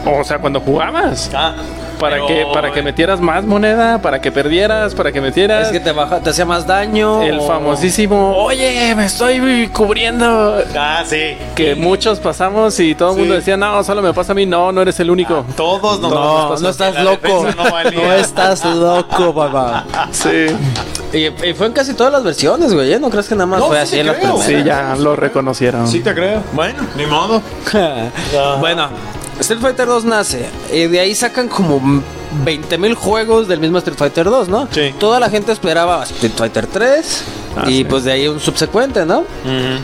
O sea, cuando jugabas. Ah, Para pero- que, para que metieras más moneda, para que perdieras, para que metieras. Es que te baja, te hacía más daño. El o- famosísimo, oye, me estoy cubriendo. Ah, sí. Que muchos pasamos y todo el mundo decía, no, solo me pasa a mí. No, no eres el único. Todos nos No, nos no estás loco. No, estás loco, papá. Sí. Y, y fue en casi todas las versiones, güey. ¿eh? No crees que nada más No, fue sí así en la. Sí, ya lo reconocieron. Sí te creo. Bueno, ni modo. bueno, Street Fighter 2 nace. Y de ahí sacan como 20 mil juegos del mismo Street Fighter 2, ¿no? Sí. Toda la gente esperaba Street Fighter 3. Ah, y sí. pues de ahí un subsecuente, ¿no?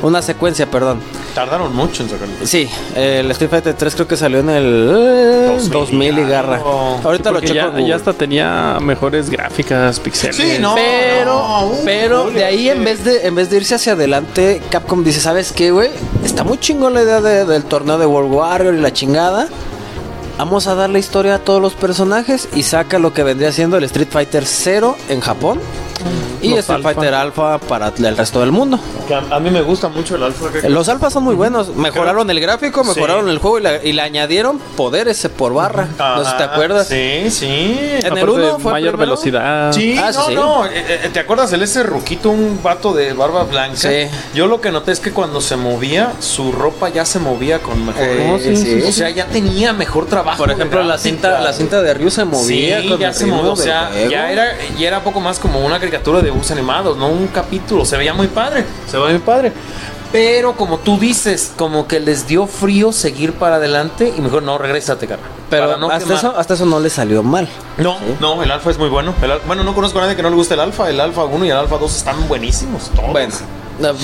Una secuencia, perdón. Tardaron mucho en sacarlo. Sí, el Street Fighter 3 creo que salió en el eh, 2000 2000 y garra. Ahorita lo checo. ya, ya hasta tenía mejores gráficas, pixeles. Sí, no. Pero, No, uh, pero de ahí en vez de en vez de irse hacia adelante, Capcom dice, ¿sabes qué, güey? Está muy chingón la idea de- del torneo de World Warrior y la chingada. Vamos a darle historia a todos los personajes y saca lo que vendría siendo el Street Fighter 0 en Japón y Los Street Alpha. Fighter Alpha para el resto del mundo. Que a, a mí me gusta mucho el alfa. que- Los alfas son muy buenos, mejoraron el gráfico, mejoraron Sí. el juego y, la- y le añadieron poderes por barra. no sé si te acuerdas. Sí, sí. En el Aparte, uno fue mayor primero. velocidad. Sí, Ah, sí, no, sí. no. eh, eh, ¿Te acuerdas? El ese ruquito, un vato de barba blanca. Sí. Yo lo que noté es que cuando se movía, su ropa ya se movía con mejor. Eh, sí, sí, o sea, ya tenía mejor trabajo. Por ejemplo, la cinta, la cinta de Ryu se movía. Sí, con ya se movió. O sea, ya era, ya era poco más como una caricatura de dibujos animados, no un capítulo. Se veía muy padre. Se veía muy padre. Pero como tú dices, como que les dio frío seguir para adelante y mejor no, regrésate, cara. Pero no hasta, eso, hasta eso no le salió mal. No, no, el alfa es muy bueno. El bueno, no conozco a nadie que no le guste el alfa. El alfa 1 y el alfa 2 están buenísimos. Todos. Bueno,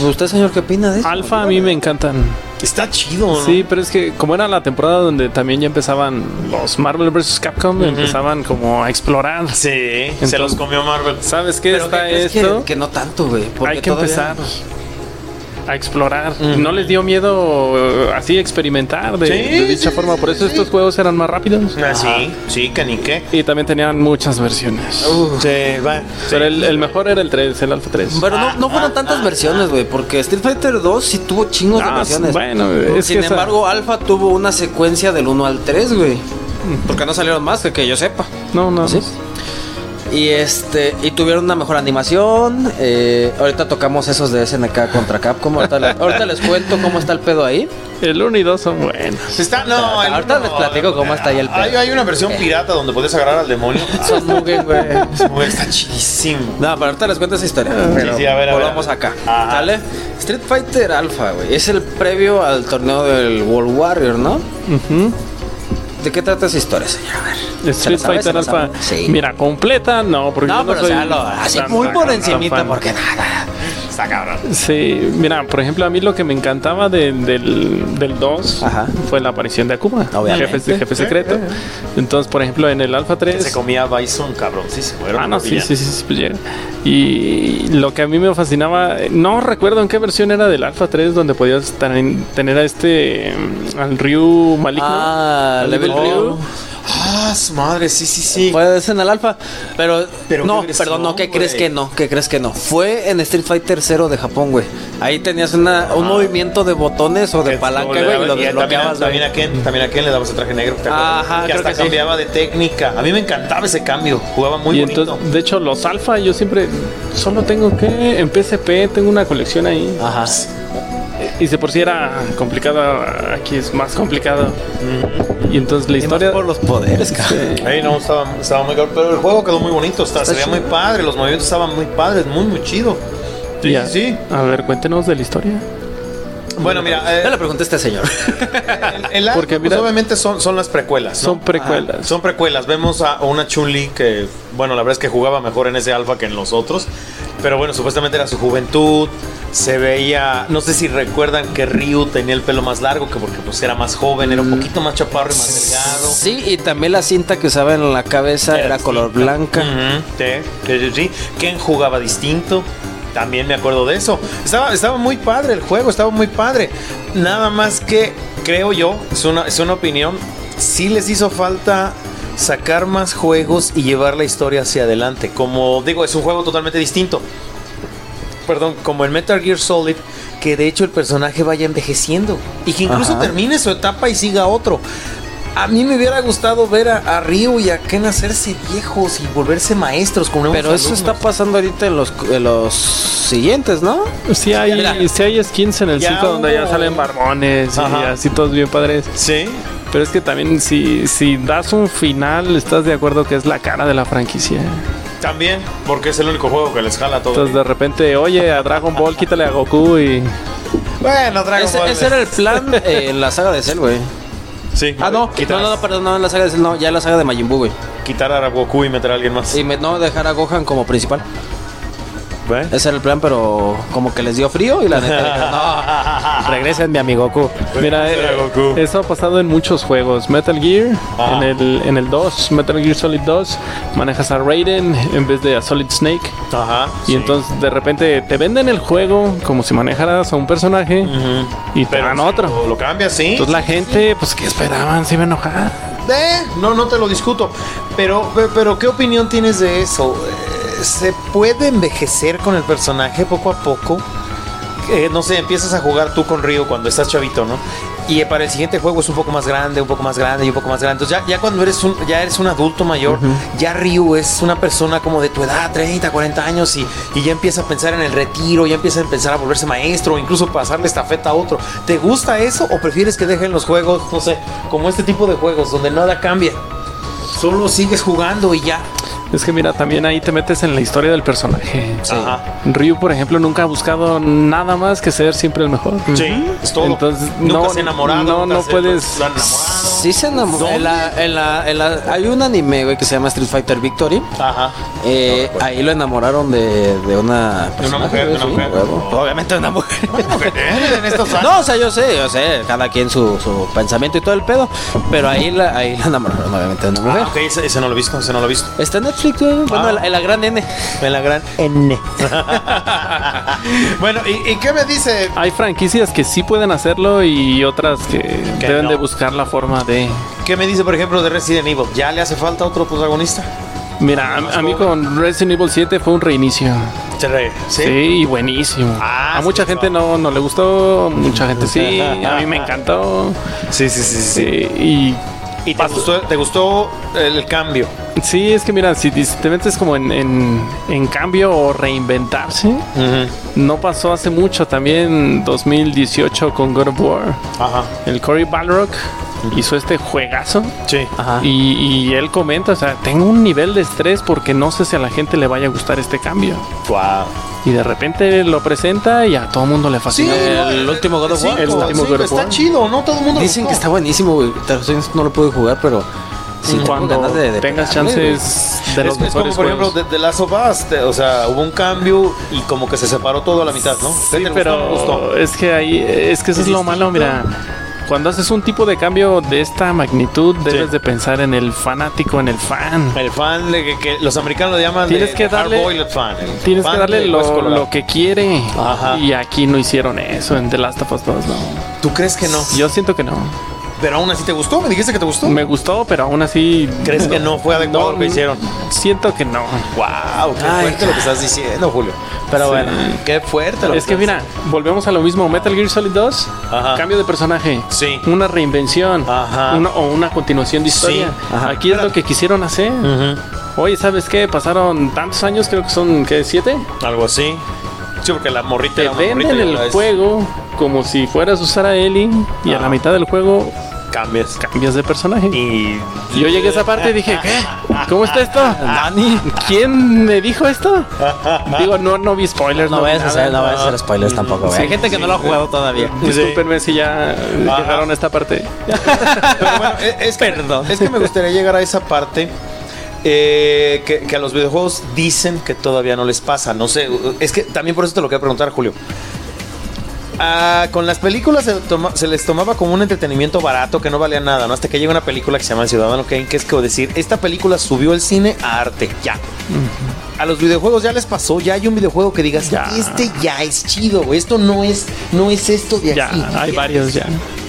¿usted, señor, qué opina de eso? Alfa a mí me encantan. Está chido, ¿no? Sí, pero es que como era la temporada donde también ya empezaban los Marvel vs. Capcom, empezaban como a explorar. Sí, se los comió Marvel. ¿Sabes qué Pero está ¿qué crees esto? Que, que no tanto, güey. Hay que todavía- empezar a explorar. No les dio miedo eh, así experimentar de, Sí, de dicha forma. Por eso sí. estos juegos eran más rápidos. Ah, sí, sí, que ni qué. Y también tenían muchas versiones. Sí, va. Pero el, el mejor era el 3, el Alpha 3. Pero no, no fueron Ah, tantas ah, versiones, güey. Porque Street Fighter 2 sí tuvo chingos de Ah, versiones. bueno, es Sin que esa- embargo, Alpha tuvo una secuencia del 1 al 3, güey. Porque no salieron más, que, que yo sepa. No, no. ¿Sí? Y este, y tuvieron una mejor animación. eh, ahorita tocamos esos de SNK contra Capcom. Ahorita, le- ahorita les cuento cómo está el pedo ahí. El 1 y 2 son buenos. Está, no, el Ahorita uno- les platico cómo está ahí el Hay, pedo. hay una versión pirata donde puedes agarrar al demonio. Son Mugen, güey. Güey, está chidísimo. No, pero ahorita les cuento esa historia. Pero sí, ver, a ver, volvamos a ver. acá. Ajá. ¿Sale? Street Fighter Alpha, güey. Es el previo al torneo del World Warrior, ¿no? Ujú. ¿De qué trata esa historia, señor? A ver. ¿se Street? Fighter ¿Se la Alpha. Sí. Mira, completa, no, porque yo no, pero o soy sea, lo- así tan- muy por encimita, porque nada. Está cabrón. Sí, mira, por ejemplo, a mí lo que me encantaba de- del, del 2 Ajá. fue la aparición de Akuma, Obviamente. jefe, jefe secreto. Entonces, por ejemplo, en el Alpha 3... Se comía Bison, cabrón. Sí, se fueron. Ah, no, sí, sí, sí, sí, pues. Y lo que a mí me fascinaba, no recuerdo en qué versión era del Alpha 3 donde podías ten- tener a este, mm, al Ryu maligno. Ah, Al Level Ryu. Ah, su madre, sí, sí, sí. Pues en el alfa, pero, Pero no, qué perdón, no, ¿qué güey? crees que no? ¿Qué crees que no? Fue en Street Fighter 0 de Japón, güey. Ahí tenías una, un movimiento de botones o de palanca, güey, y lo y también, desbloqueabas, también güey. a Ken, también a Ken le dabas el traje negro. Ajá, que creo hasta que sí. cambiaba de técnica. A mí me encantaba ese cambio. Jugaba muy y bonito. entonces, de hecho, los Alpha yo siempre solo tengo que en PSP tengo una colección ahí. Ajá. Y si por si era complicado, aquí es más complicado. Y entonces la Y más historia por los poderes, cabrón. No, estaba, estaba muy cabrón. Pero el juego quedó muy bonito. Está, se veía muy padre. Los movimientos estaban muy padres. Muy, muy chido. Sí, Ya. sí. A ver, cuéntenos de la historia. Bueno, mira. eh, Ya le pregunté a este señor. el, el Porque Porque mira- obviamente son, son las precuelas. ¿no? Son precuelas. Son precuelas. Vemos a una Chun-Li que, bueno, la verdad es que jugaba mejor en ese alfa que en los otros. Pero bueno, supuestamente era su juventud. Se veía, no sé si recuerdan que Ryu tenía el pelo más largo, que porque pues era más joven, era un poquito más chaparro y más delgado. Sí, y también la cinta que usaba en la cabeza era, color blanca. Sí, sí, sí. Ken jugaba distinto. También me acuerdo de eso. Estaba, estaba muy padre el juego, estaba muy padre. Nada más que, creo yo, es una, es una opinión, sí les hizo falta sacar más juegos y llevar la historia hacia adelante. Como digo, es un juego totalmente distinto. Perdón, como el Metal Gear Solid, que de hecho el personaje vaya envejeciendo y que incluso Ajá. termine su etapa y siga otro. A mí me hubiera gustado ver a, a Ryu y a Ken hacerse viejos y volverse maestros con nuevos Pero eso está pasando ahorita en los, en los siguientes, ¿no? Sí hay, sí hay skins en el Ya sitio donde ya salen barbones y así todos bien padres. Sí. Pero es que también si, si das un final, estás de acuerdo que es la cara de la franquicia. También, porque es el único juego que les jala todo. Entonces de repente, oye, a Dragon Ball quítale a Goku y... bueno, Dragon Ese, Ball. ese era el plan eh, en la saga de Cell, güey. Sí. Ah, no, quitar, no, no, no, perdón, no, en la saga de Cell, no, ya en la saga de Majin Buu, güey. quitar a Goku y meter a alguien más. Y me- no dejar a Gohan como principal. ¿Ve? Ese era el plan, pero como que les dio frío y la neta dijeron, no, regresen mi amigo Goku. Mira, Era eh, Goku. eso ha pasado en muchos juegos. Metal Gear, Ah. en el, en el 2, Metal Gear Solid 2, manejas a Raiden en vez de a Solid Snake. Ajá. Y entonces de repente te venden el juego como si manejaras a un personaje y te dan otro. Lo, lo cambias, sí. Entonces la gente, pues, ¿qué esperaban? Se iba a enojar. Eh, no, no te lo discuto. Pero, pe- pero, ¿qué opinión tienes de eso? ¿Se puede envejecer con el personaje poco a poco? Eh, no sé, empiezas a jugar tú con Ryo cuando estás chavito, ¿no? Y para el siguiente juego es un poco más grande, un poco más grande y un poco más grande. Entonces ya, ya cuando eres un, ya eres un adulto mayor, ya Ryu es una persona como de tu edad, 30, 40 años, y, y ya empieza a pensar en el retiro, ya empieza a pensar a volverse maestro, o incluso pasarle estafeta a otro. ¿Te gusta eso o prefieres que dejen los juegos, no sé, como este tipo de juegos donde nada cambia? Solo sigues jugando y ya. Es que mira, también ahí te metes en la historia del personaje. Sí. Ajá. Ryu, por ejemplo, nunca ha buscado nada más que ser siempre el mejor. Sí, es todo. Entonces, nunca no, se enamorado. no, nunca no se- puedes. enamorado. Sí se enamoró. En la, en la, en la- hay un anime, güey, que se llama Street Fighter Victory. Ajá. Eh, ahí lo enamoraron de, de una De una mujer, de una sí, mujer. huevo. Obviamente de una mujer. en estos años. No, o sea, yo sé, yo sé, cada quien su, su pensamiento y todo el pedo. Pero ahí la, ahí la enamoraron, obviamente, de una mujer. Ah, ok, ese, ese no lo he visto, ese no lo he visto. Está en Netflix, güey. Bueno, Ah. en la, en la gran N. En la gran N. bueno, ¿y, y qué me dice? Hay franquicias que sí pueden hacerlo y otras que, Que deben no. de buscar la forma de. ¿Qué me dice, por ejemplo, de Resident Evil? ¿Ya le hace falta otro protagonista? Mira, a, a mí con Resident Evil 7 fue un reinicio. ¿Sí? Sí, buenísimo. Ah, a mucha sí, gente no, no le gustó, mucha gente sí, a mí me encantó. Sí, sí, sí, sí. Sí, y ¿Y te gustó, te gustó el, el cambio? Sí, es que mira, si te metes como en, en, en cambio o reinventarse, no pasó hace mucho también 2018 con God of War. Ajá. El Cory Balrog hizo este juegazo Sí. Ajá. y, y él comenta, o sea, tengo un nivel de estrés porque no sé si a la gente le vaya a gustar este cambio. Wow. Y de repente lo presenta y a todo el mundo le fascina. el último God of War. El último God of está War. chido, ¿no? Todo el mundo Dicen que está buenísimo, güey. No lo pude jugar, pero Sí, cuando de- de tengas chances de los es, es como mejores por ejemplo de, de Last of Us, te- o sea, hubo un cambio y como que se separó todo a la mitad, ¿no? ¿Qué Sí, te gustó, pero no gustó? es que ahí es que eso es lo malo, mira. Cuando haces un tipo de cambio de esta magnitud, debes Sí. de pensar en el fanático, en el fan. El fan, de que, que los americanos lo llaman Tienes de que darle- hard-boiled fan. Tienes fan que darle lo, lo que quiere. Ajá. Y aquí no hicieron eso en The Last of Us 2, no. ¿Tú crees que no? Yo siento que no. Pero aún así te gustó, me dijiste que te gustó. Me gustó, pero aún así. ¿Crees que no fue adecuado No, lo que hicieron? Siento que no. Wow, qué Ay, fuerte lo que estás diciendo, Julio. Pero Sí. bueno, qué fuerte lo Es que mira, volvemos a lo mismo. Metal Gear Solid 2, Ajá. cambio de personaje. Sí. Una reinvención. Ajá. una- o una continuación de historia. Sí. Ajá. Aquí es lo que quisieron hacer. Ujú. Oye, ¿sabes qué? Pasaron tantos años, creo que son, ¿qué? ¿Siete? Algo así. Sí, porque la morrita Te era una morrita venden el juego como si fueras a usar a Ellie y a Ajá. la mitad del juego Cambias. cambias de personaje. Y. Yo llegué a esa parte y dije, ¿qué? ¿Cómo está esto? Dani, ¿quién me dijo esto? Digo, no, no vi spoilers. No vayas a hacer, no vayas a hacer spoilers tampoco. Sí, Hay gente que no lo ha jugado todavía. Discúlpenme si ya llegaron a esta parte. Pero bueno, es, es que, es que me gustaría llegar a esa parte. eh, que, que a los videojuegos dicen que todavía no les pasa. No sé, es que también por eso te lo quería preguntar, Julio. Ah, con las películas se, toma- se les tomaba como un entretenimiento barato que no valía nada, ¿no? Hasta que llega una película que se llama El Ciudadano Kane, que es como decir, esta película subió el cine a arte, ya. A los videojuegos ya les pasó, ya hay un videojuego que digas, Ya. este ya es chido, güey, esto no es, no es esto de Ya, aquí. hay varios ya.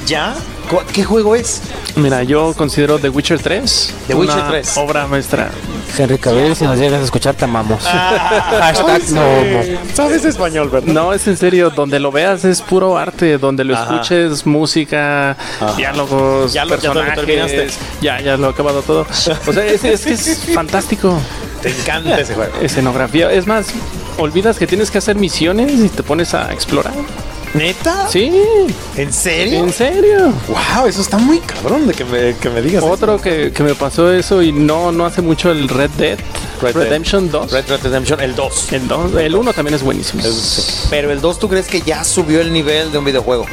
¿Ya? ¿Cu- ¿Qué juego es? Mira, yo considero The Witcher 3 The una Witcher 3. obra maestra. Henry Cavill, si nos llegas a escuchar, te amamos. Hashtag no homo. Sabes español, ¿verdad? No, es en serio, donde lo veas es puro arte, donde lo Ajá. escuches, música, diálogos, Ya lo- ya lo personajes. terminaste. ya, ya lo he acabado todo. O sea, es, es que es fantástico. Te encanta ese juego. Escenografía. Es más, olvidas que tienes que hacer misiones y te pones a explorar. ¿Neta? Sí, ¿En serio? en serio. Wow, eso está muy cabrón de que me, que me digas. Otro que, que me pasó eso y no, no hace mucho el Red Dead Red Dead. Redemption 2. eso. Red Dead Redemption, el 2. El 2, el 1 también es buenísimo. Pero el 2, ¿tú crees que ya subió el nivel de un videojuego?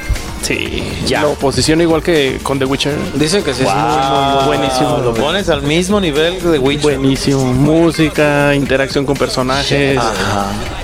Sí, Ya. lo posiciono igual que con The Witcher. Dicen que sí es muy, muy, muy buenísimo. Lo pones al mismo nivel de Witcher. Buenísimo, música, interacción con personajes.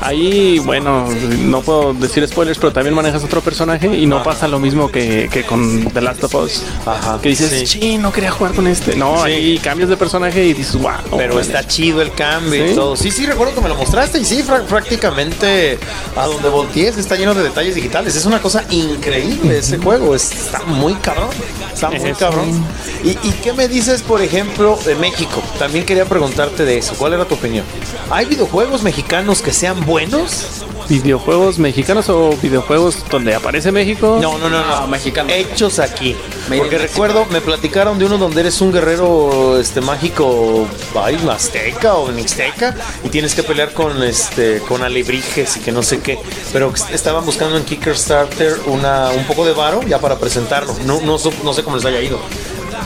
Ahí, bueno, no puedo decir spoilers, pero también manejas otro personaje y no pasa lo mismo que, que con The Last of Us. Ajá. Que dices, Sí. sí, no quería jugar con este. No, Sí. ahí cambias de personaje y dices, wow. Pero está chido el cambio y Sí. todo. Sí, sí, recuerdo que me lo mostraste y sí, prácticamente a donde voltees está lleno de detalles digitales. Es una cosa increíble ese juego. Está muy cabrón. Está muy Eso. cabrón. ¿Y, y qué me dices, por ejemplo, de México? También quería preguntarte de eso. ¿Cuál era tu opinión? ¿Hay videojuegos mexicanos que sean buenos? ¿Videojuegos mexicanos o videojuegos donde aparece México? No, no, no, no. No, mexicanos. Hechos aquí. Porque recuerdo, me platicaron de uno donde eres un guerrero este mágico, ay, azteca o mixteca, y tienes que pelear con este con alebrijes y que no sé qué. Pero estaban buscando en Kickstarter una un poco de varo ya para presentarlo. No, no, no sé cómo les haya ido.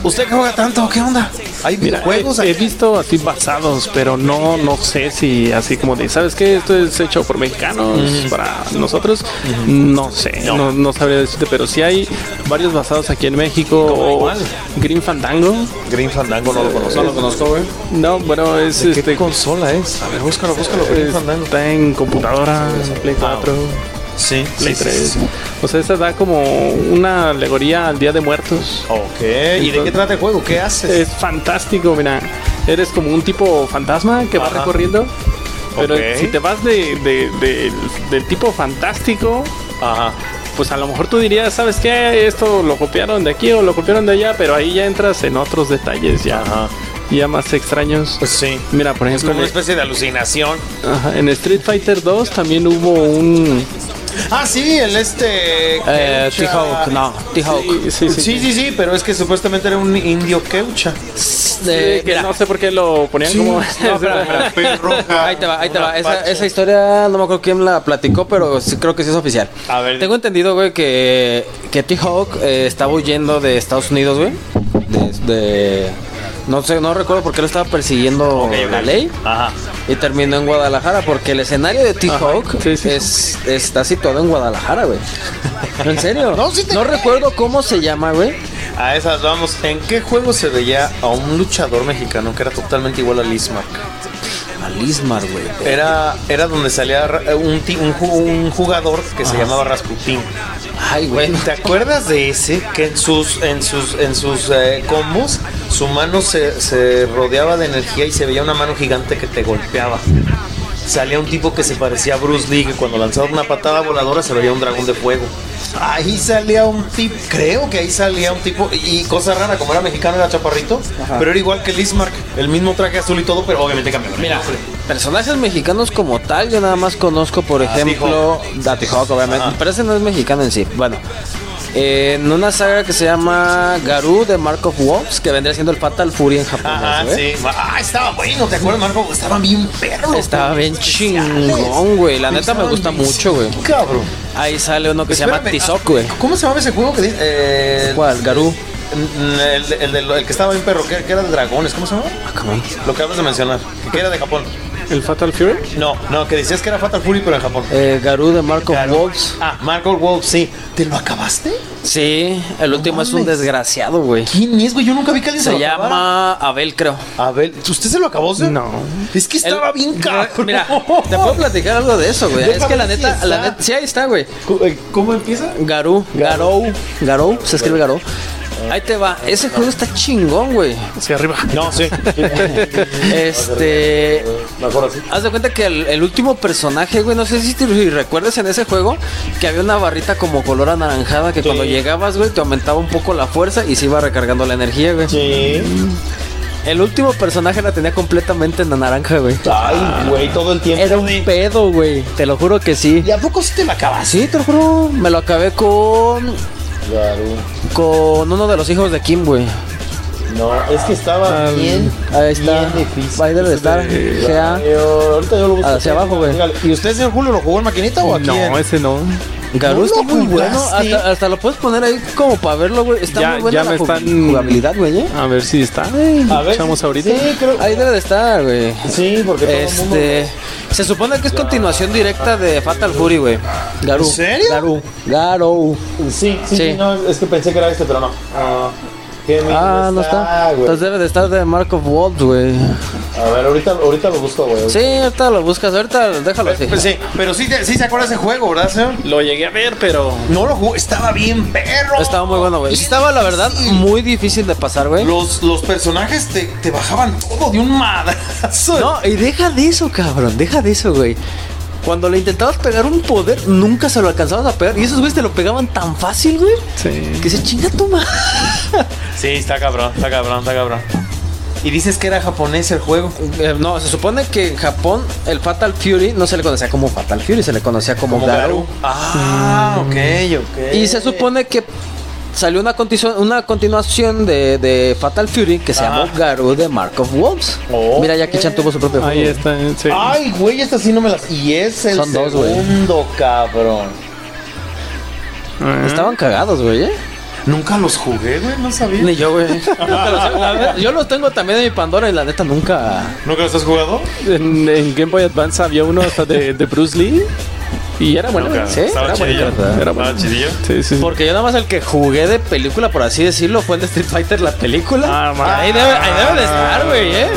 ¿Usted que juega tanto? ¿Qué onda? ¿Hay Mira, videojuegos he, he visto así basados, pero no, no sé si así como de, ¿sabes qué? Esto es hecho por mexicanos, para nosotros. No sé, No. no. No, sabría decirte, pero sí hay varios basados aquí en México. ¿Cómo o? Green Fandango. Green Fandango no lo conozco. No lo conozco. No, bueno, es ¿De qué este. consola es? A ver, búscalo, búscalo. Green Fandango. Está en computadora, Play 4, Sí, Play sí, 3. sí, sí. O sea, esa da como una alegoría al Día de Muertos. Ok. ¿Y de qué trata el juego? ¿Qué haces? Es fantástico, mira. Eres como un tipo fantasma que va Ajá. recorriendo. Pero si te vas de, de- de- del tipo fantástico, Ajá. pues a lo mejor tú dirías, ¿sabes qué? Esto lo copiaron de aquí o lo copiaron de allá, pero ahí ya entras en otros detalles ya, Ajá. ya más extraños. Pues sí. Mira, por Es ejemplo, como una especie de alucinación. ajá, en Street Fighter 2 también hubo un... Ah, sí, el este. Eh. T-Hawk, no, T-Hawk. Sí, sí, sí. Sí, sí, sí, pero es que supuestamente era un indio queucha. De- que no sé por qué lo ponían como... Ahí te va, ahí te va. Esa, esa historia no me acuerdo quién la platicó, pero sí creo que sí es oficial. A ver. Tengo entendido, güey, que, que T-Hawk eh, estaba huyendo de Estados Unidos, güey. De, de- no sé, no recuerdo por qué lo estaba persiguiendo la ley. Ajá. Y terminó en Guadalajara, porque el escenario de T-Hawk Ajá, sí, sí. es, está situado en Guadalajara, güey. ¿En serio? No, sí te no creo. recuerdo cómo se llama, güey. A esas vamos. ¿En qué juego se veía a un luchador mexicano que era totalmente igual a Lismark? A Lismar, güey. Era, era donde salía ra- un, un, ju- un jugador que se llamaba Rasputín. Ay, güey. Güey, ¿te acuerdas de ese? Que en sus, en sus, en sus eh, combos, su mano se, se rodeaba de energía y se veía una mano gigante que te golpeaba. Salía un tipo que se parecía a Bruce Lee, que cuando lanzaba una patada voladora se veía un dragón de fuego. Ahí salía un tipo, creo que ahí salía un tipo, y cosa rara, como era mexicano era chaparrito, pero era igual que Lismark, el mismo traje azul y todo, pero obviamente cambió. Mira, personajes mexicanos como tal, yo nada más conozco, por ejemplo, Datty Hawk, obviamente, Ajá. pero ese no es mexicano en sí. Bueno, en una saga que se llama Garou de Mark of Wolves, que vendría siendo el Fatal Fury en japonés, Ajá, sí. Ah, estaba bueno, ¿te acuerdas, Marco? Estaban bien perros. Estaba bien chingón, güey. La neta me gusta mucho, güey. Cabrón. Ahí sale uno que se llama Tizoc, ah, güey. ¿Cómo se llama ese juego que dice? Eh, ¿Cuál? Mm, El, el, del- el que estaba bien perro, que, que era de dragones, ¿cómo se llama? Ah. Lo que acabas de mencionar, que era de Japón. ¿El Fatal Fury? No, no, que decías que era Fatal Fury, pero en Japón. Eh, Garou de Claro. Wolves. Ah, Marco Wolf, sí. ¿Te lo acabaste? Sí, el último es un desgraciado, güey. ¿Quién es, güey? Yo nunca vi que alguien se, Se lo acabara. llama Abel, creo. A ver, ¿usted se lo acabó, sir? No. Es que estaba El- bien cabrón. Mira, te puedo platicar algo de eso, güey. Es que la si neta, la está. neta, sí, ahí está, güey. ¿Cómo empieza? Garou, Garou, Garou, se escribe Garou. Ahí te va. Ese juego está chingón, güey. Hacia arriba. No, sí. Este. Mejor así. Haz de cuenta que el, el último personaje, güey, no sé si te si recuerdas en ese juego que había una barrita como color anaranjada que cuando llegabas, güey, te aumentaba un poco la fuerza y se iba recargando la energía, güey. Sí. El último personaje la tenía completamente en la naranja, güey. Ay, güey, todo el tiempo. Era un pedo, güey. Te lo juro que sí. ¿Y a poco sí te la acabas? Sí, te lo juro. Me lo acabé con. Con uno de los hijos de Kim, güey. No, es que estaba bien. Ahí está. bien difícil. Ahí debe de estar. Eh, ahorita yo lo busco. Hacia abajo, güey. ¿Y usted, señor Julio, lo jugó en maquinita o aquí? No, en- ese no. Garou ¿No está muy bueno. Hasta, hasta lo puedes poner ahí como para verlo, güey. Está Ya- muy buena ya la están- jugabilidad, güey. ¿eh? A ver si está. A ver. Echamos sí, ahorita. Sí, creo. Ahí debe de estar, güey. Sí, porque todo el mundo. Este. Se supone que es continuación directa de Fatal Fury, güey. Garou. ¿En serio? Garou. Garou. Sí, sí, Sí. sí, no, es que pensé que era este, pero no. Ah, ¿qué me- Ah, no está. Entonces debe de estar de Mark of Wolves, güey. A ver, ahorita, ahorita lo busco, güey. Sí, ahorita lo buscas. Ahorita déjalo así. Pues sí, pero sí, te- sí se acuerda ese juego, ¿verdad, señor? Lo llegué a ver, pero. No lo jugué, estaba bien perro. Estaba muy bueno, güey. Estaba, la verdad, muy difícil de pasar, güey. Los, los personajes te, te bajaban todo de un madrazo. No, y deja de eso, cabrón. Deja de eso, güey. Cuando le intentabas pegar un poder, nunca se lo alcanzabas a pegar. Y esos güeyes te lo pegaban tan fácil, güey. Sí. Que se chinga tu madre. Sí, está cabrón, está cabrón, está cabrón. Y dices que era japonés el juego. Eh, no, se supone que en Japón el Fatal Fury no se le conocía como Fatal Fury, se le conocía como, Garou. Ah, ok, ok. Y se supone que salió una, continuación- una continuación de, de Fatal Fury que se Ajá. llamó Garou de Mark of Wolves. Ok. Mira, Jackie Chan tuvo su propio juego. Ahí está. Sí. Ay, güey, esta sí no me las. Y es el Son dos, güey. segundo, cabrón. Ah. Estaban cagados, güey, ¿eh? Nunca los jugué, güey, no sabía. Ni yo, güey. Yo los tengo también en mi Pandora y la neta nunca. ¿Nunca los has jugado? En, en Game Boy Advance había uno hasta de, de Bruce Lee. Y era bueno. Estaba Era chidillo. bonito, ¿verdad? Era bueno. chidillo. Sí, sí. sí. Porque yo nada más el que jugué de película, por así decirlo, fue el de Street Fighter, la película. Ah, man. ahí, debe, ahí debe de estar, güey, ¿eh?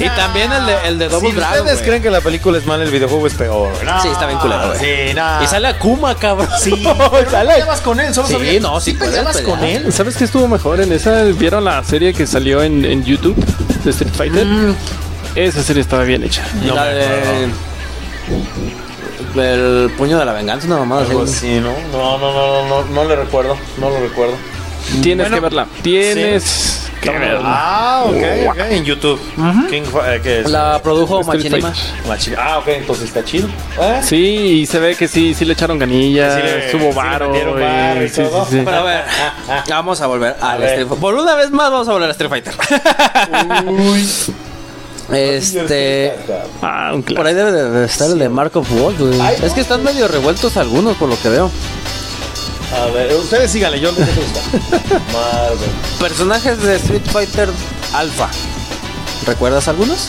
Y también el de, el de Double Si Dragon. ustedes creen que la película es mala, el videojuego es peor. No, Sí, está bien culero, güey. Sí, nada. Y sale Akuma, cabrón. Sí, sale. no peleabas con él, solo Sí, sabía- no, sí peleabas con él. ¿Sabes qué estuvo mejor en esa? ¿Vieron la serie que salió en, en YouTube de Street Fighter? Esa serie estaba bien hecha. Y la de. El puño de la venganza, una mamada así. Así, ¿no? No, no, no, no, no, no le recuerdo, no lo recuerdo. Tienes Bueno, que verla. Tienes que verla. Ah, ok, ok, en YouTube. King, eh, ¿qué es? La produjo Machinima. Fighter. Machi- Ah, ok, entonces está chido. ¿Eh? Sí, y se ve que sí, sí le echaron ganillas, Sí le- sí le varo. y sí, todo. sí, sí. Pero a ver, vamos a volver al ver. Street Fighter. Por una vez más vamos a volver a Street Fighter. Uy. Este. Ah, un Por ahí debe de estar el de Mark of Wolves, güey. Ay, Es que están medio revueltos algunos, por lo que veo. A ver, ustedes síganle, yo. Marvel. Personajes de Street Fighter Alpha. ¿Recuerdas algunos?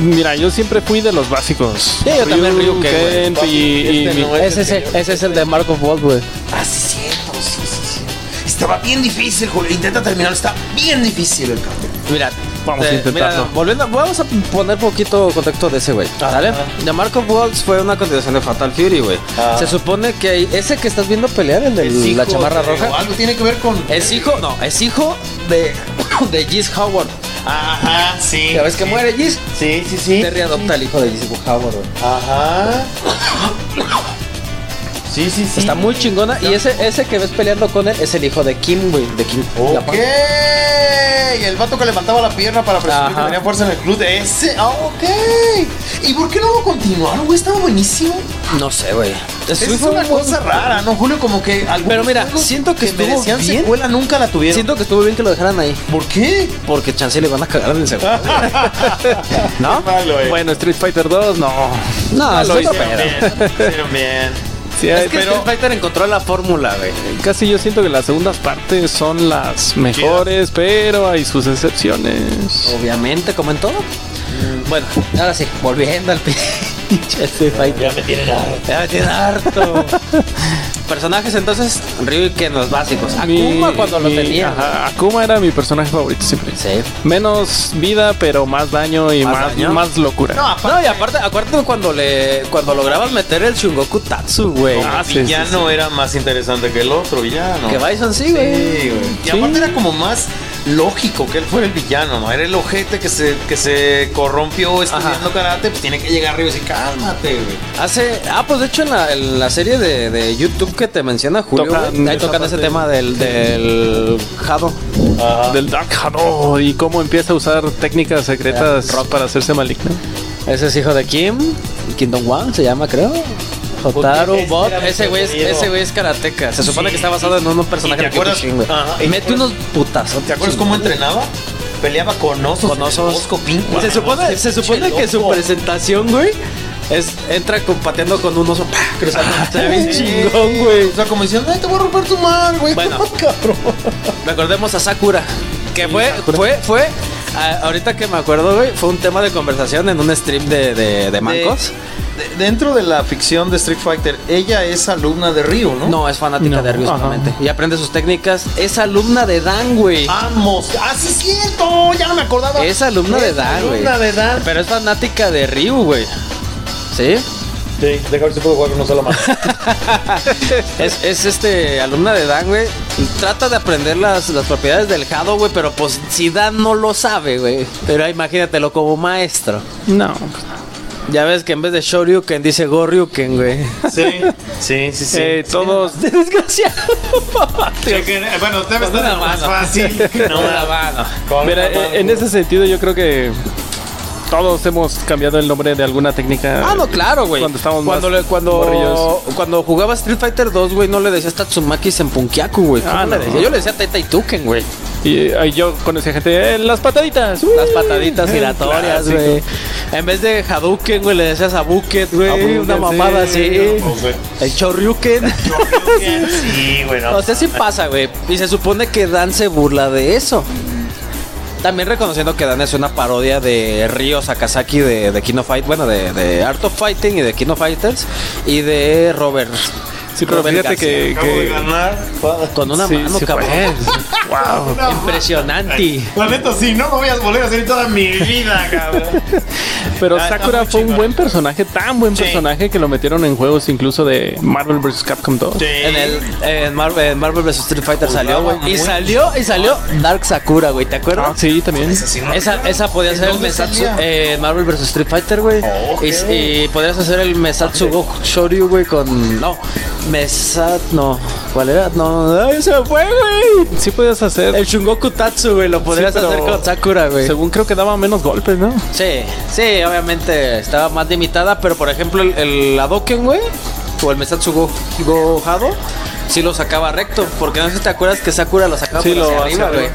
Mira, yo siempre fui de los básicos. Sí, yo también, Ryu, que, güey. Kent y, y Este mi- no es. Ese, ese, es el de Mark of Wolves, güey. Ah, sí, cierto, sí, sí, sí. estaba bien difícil, Julio. Intenta terminar, está bien difícil el cambio. Mira, Vamos a eh, intentarlo. mira, volviendo, vamos a poner poquito contexto de ese güey. ¿Sale? The Mark of Wolves fue una continuación de Fatal Fury, güey. Ah. Se supone que ese que estás viendo pelear, el de Es la hijo chamarra de- roja, Algo tiene que ver con. es hijo, no, es hijo de, de Gis Howard. Ajá, sí. ¿Ya ves que sí. muere Gis? Sí, sí, sí. Terry adopta al hijo de Gis Howard, güey. Ajá. Sí, sí, sí. Está muy chingona. Y ese, ese que ves peleando con él es el hijo de Kim, güey. De Kim. Ok. Y el vato que levantaba la pierna para presumir Ajá. que tenía fuerza en el club de ese. Ah, ok. ¿Y por qué no lo continuaron, güey? Estaba buenísimo. No sé, güey. Es, es una cosa rara, ¿no, Julio? Como que Pero mira, siento que estuvo merecían bien. secuela nunca la tuvieron. Siento que estuvo bien que lo dejaran ahí. ¿Por qué? Porque chance le van a cagar en el segundo. ¿No? Malo, eh. Bueno, Street Fighter 2, no. No, lo hicieron. Hicieron bien. Sí, Es que pero Street Fighter encontró la fórmula, güey. casi yo siento que las segundas partes son las mejores, pero hay sus excepciones. Obviamente, como en todo. Bueno, ahora sí, volviendo al Ya me tienen harto. Ya me tiene harto. Personajes entonces, Ryu y Ken, los básicos. Akuma Mi- cuando lo mi- tenía. ajá, Akuma era mi personaje favorito siempre. Sí. Menos vida, pero más daño y ¿Más más, daño? más locura. No, aparte, No, y aparte, acuérdate cuando le cuando lograbas meter el Shungoku Tatsu, güey. Ah, sí, villano era más interesante que el otro villano. Que Bison sí, Sí, güey. güey. Y Sí. aparte era como más lógico que él fuera el villano, ¿no? Era el ojete que se, que se corrompió estudiando karate, pues tiene que llegar arriba y decir, cálmate, güey. Hace. Ah, pues de hecho en la, en la serie de, de YouTube que te menciona Julio, Tocan güey, ahí tocan ese tema del, del Jado. Del Dark Hado y cómo empieza a usar técnicas secretas para hacerse maligno. Ese es hijo de Kim. Kingdom One se llama, creo. Ese Bob. Ese güey es, ese güey es karateca. Se supone Sí. que está basado en un personaje ¿Y de? Kyokushin, güey. ¿Y te Mete unos putazos. ¿Te acuerdas cómo entrenaba? Peleaba con osos. Con osos. Se supone, se supone que su presentación, güey, es entra con- pateando con un oso ¡pah! cruzando. Está bien chingón, güey. O sea, como diciendo, ay, te voy a romper tu man, güey. Bueno. cabrón. Recordemos a Sakura. Que fue, fue, fue. Ah, ahorita que me acuerdo, güey, fue un tema de conversación en un stream de, de, de mancos. De- dentro de la ficción de Street Fighter, ella es alumna de Ryu, ¿no? No, es fanática No, de Ryu solamente. Y aprende sus técnicas. Es alumna de Dan, güey. Vamos. Ah, sí es cierto. Ya no me acordaba. Es alumna de Dan, güey. Alumna de Dan. Pero es fanática de Ryu, güey. ¿Sí? Sí, deja ver si puedo jugar con una sola mano. Es, es este alumna de Dan, güey. Trata de aprender las, las propiedades del Hado, güey. Pero pues si Dan no lo sabe, güey. Pero imagínatelo como maestro. No, Ya ves que en vez de Shoryuken dice Goryuken, güey. Sí, sí, sí, sí. Eh, todos Desgraciado. bueno, debe una más mano. fácil. No, la mano. Mira, eh, en ese sentido yo creo que todos hemos cambiado el nombre de alguna técnica. Ah, no, claro, güey. Cuando estábamos cuando, más le- cuando, cuando jugaba Street Fighter 2, güey, no le decías Tatsumaki Senpunkiaku, güey. ¿Cómo Ah, le no. decía? Yo le decía Teta Ituken, güey. Y eh, yo conocía gente, eh, las pataditas. Las pataditas el giratorias, güey. En vez de Hadouken, güey, le decías a Bucket, güey. Una mamada sí. así. No. El Choryuken. Sí, bueno. O sea, sí pasa, güey. Y se supone que Dan se burla de eso. También reconociendo que Dan es una parodia de Ryo Sakazaki de, de Kino Fight, bueno, de, de Art of Fighting y de Kino Fighters y de Robert. Sí, pero Robert fíjate García. que, Acabo de que- ganar. Con una sí, mano, sí cabrón. wow. Impresionante. La neta, sí, no lo voy a volver a hacer toda mi vida, cabrón. Pero Ah, Sakura fue un buen personaje, tan buen Sí. personaje que lo metieron en juegos incluso de Marvel vs. Capcom 2. En el en Marvel, en Marvel vs Street Fighter salió, güey. Y salió, y salió Dark Sakura, güey. ¿Te acuerdas? Ah, sí, también. Esa, esa podía ¿En ser el Mesatsu eh, en Marvel vs Street Fighter, güey. Oh, y, y podrías hacer el Mesatsu Go Shoryu, güey, con. No, Mesat. No, ¿cuál era? No, ¡ay, se me fue, güey! Sí podías hacer. El Shungoku Tatsu, güey, lo podrías Sí, pero hacer con Sakura, güey. Según creo que daba menos golpes, ¿no? Sí, sí, obviamente estaba más limitada, pero por ejemplo, el, el Hadoken, güey, o el Mesatsu Go, Go Hado, sí lo sacaba recto. Porque no sé si te acuerdas que Sakura lo sacaba Sí, por lo hacia arriba, güey.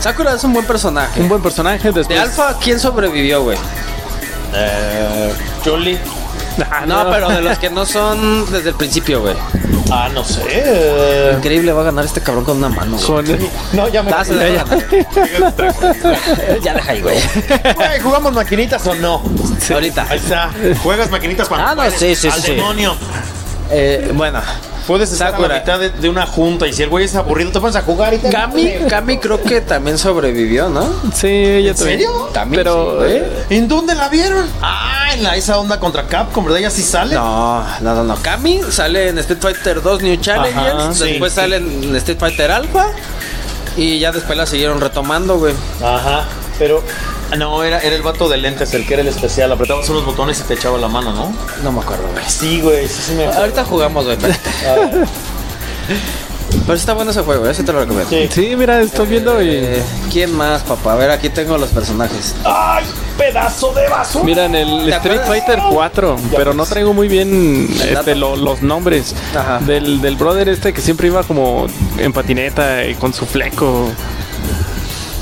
Sakura es un buen personaje. Un buen personaje. Después. De Alpha, ¿quién sobrevivió, güey? Eh, Chuli. No, pero de los que no son desde el principio, güey. Ah, no sé. eh, Increíble, va a ganar este cabrón con una mano, güey. No, ya me Ah, se la va a ganar. ya deja ahí, güey. Güey, ¿Jugamos maquinitas o no? Ahorita. Ahí está. Juegas maquinitas cuando Ah, no, sí, sí, Al sí. demonio. Eh, bueno, Puedes estar a Sakura. la mitad de, de una junta y si el güey es aburrido, te pones a jugar y te. Cami, Cami creo que también sobrevivió, ¿no? Sí, ella ¿En también. serio? También Pero, sí, güey. eh, ¿En dónde la vieron? Ah, en la esa onda contra Capcom, ¿verdad? Ya sí sale. No, no, no, no. Cami sale en Street Fighter 2 New Challengers, Ajá, sí, después sí. sale en Street Fighter Alpha y ya después la siguieron retomando, güey. Ajá, pero. No, era, era el vato de lentes, el que era el especial. Apretabas unos botones y te echaba la mano, ¿no? No me acuerdo, güey. Sí, güey, sí, sí me acuerdo. Ahorita jugamos, güey. Pero pero está bueno ese juego, ese te lo recomiendo. Sí. sí, mira, estoy viendo y. Eh, ¿Quién más, papá? A ver, aquí tengo los personajes. ¡Ay, pedazo de vaso! Mira, en el ¿Te Street acuerdas? Fighter 4, pero no traigo muy bien este, lo- los nombres Ajá. del, del brother este que siempre iba como en patineta y con su fleco.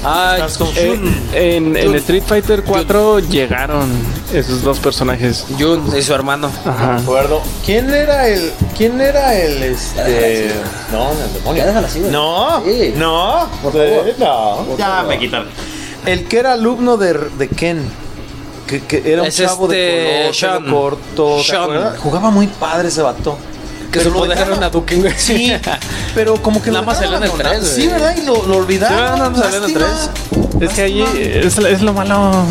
Ah, Eh, en, en. Street Fighter 4 llegaron esos dos personajes. Jun y su hermano. Ajá. Me acuerdo. ¿Quién era el. ¿Quién era el este. No, el demonio. Ya déjala así, güey. No, Sí. no, Por favor. no. Por ya me quitaron. El que era alumno de, de Ken. Que, que era un Es chavo este, de color, Sean. pelo corto. Jugaba muy padre ese vato. Que Pero su lo poder era dejaron- una Duken, güey. Sí, pero como que Nada más salió en el abandonado. 3, Sí. ¿verdad? Y lo, lo olvidaron. Sí, nada más salió en el. Es que ahí Lástima. es, es lo malo.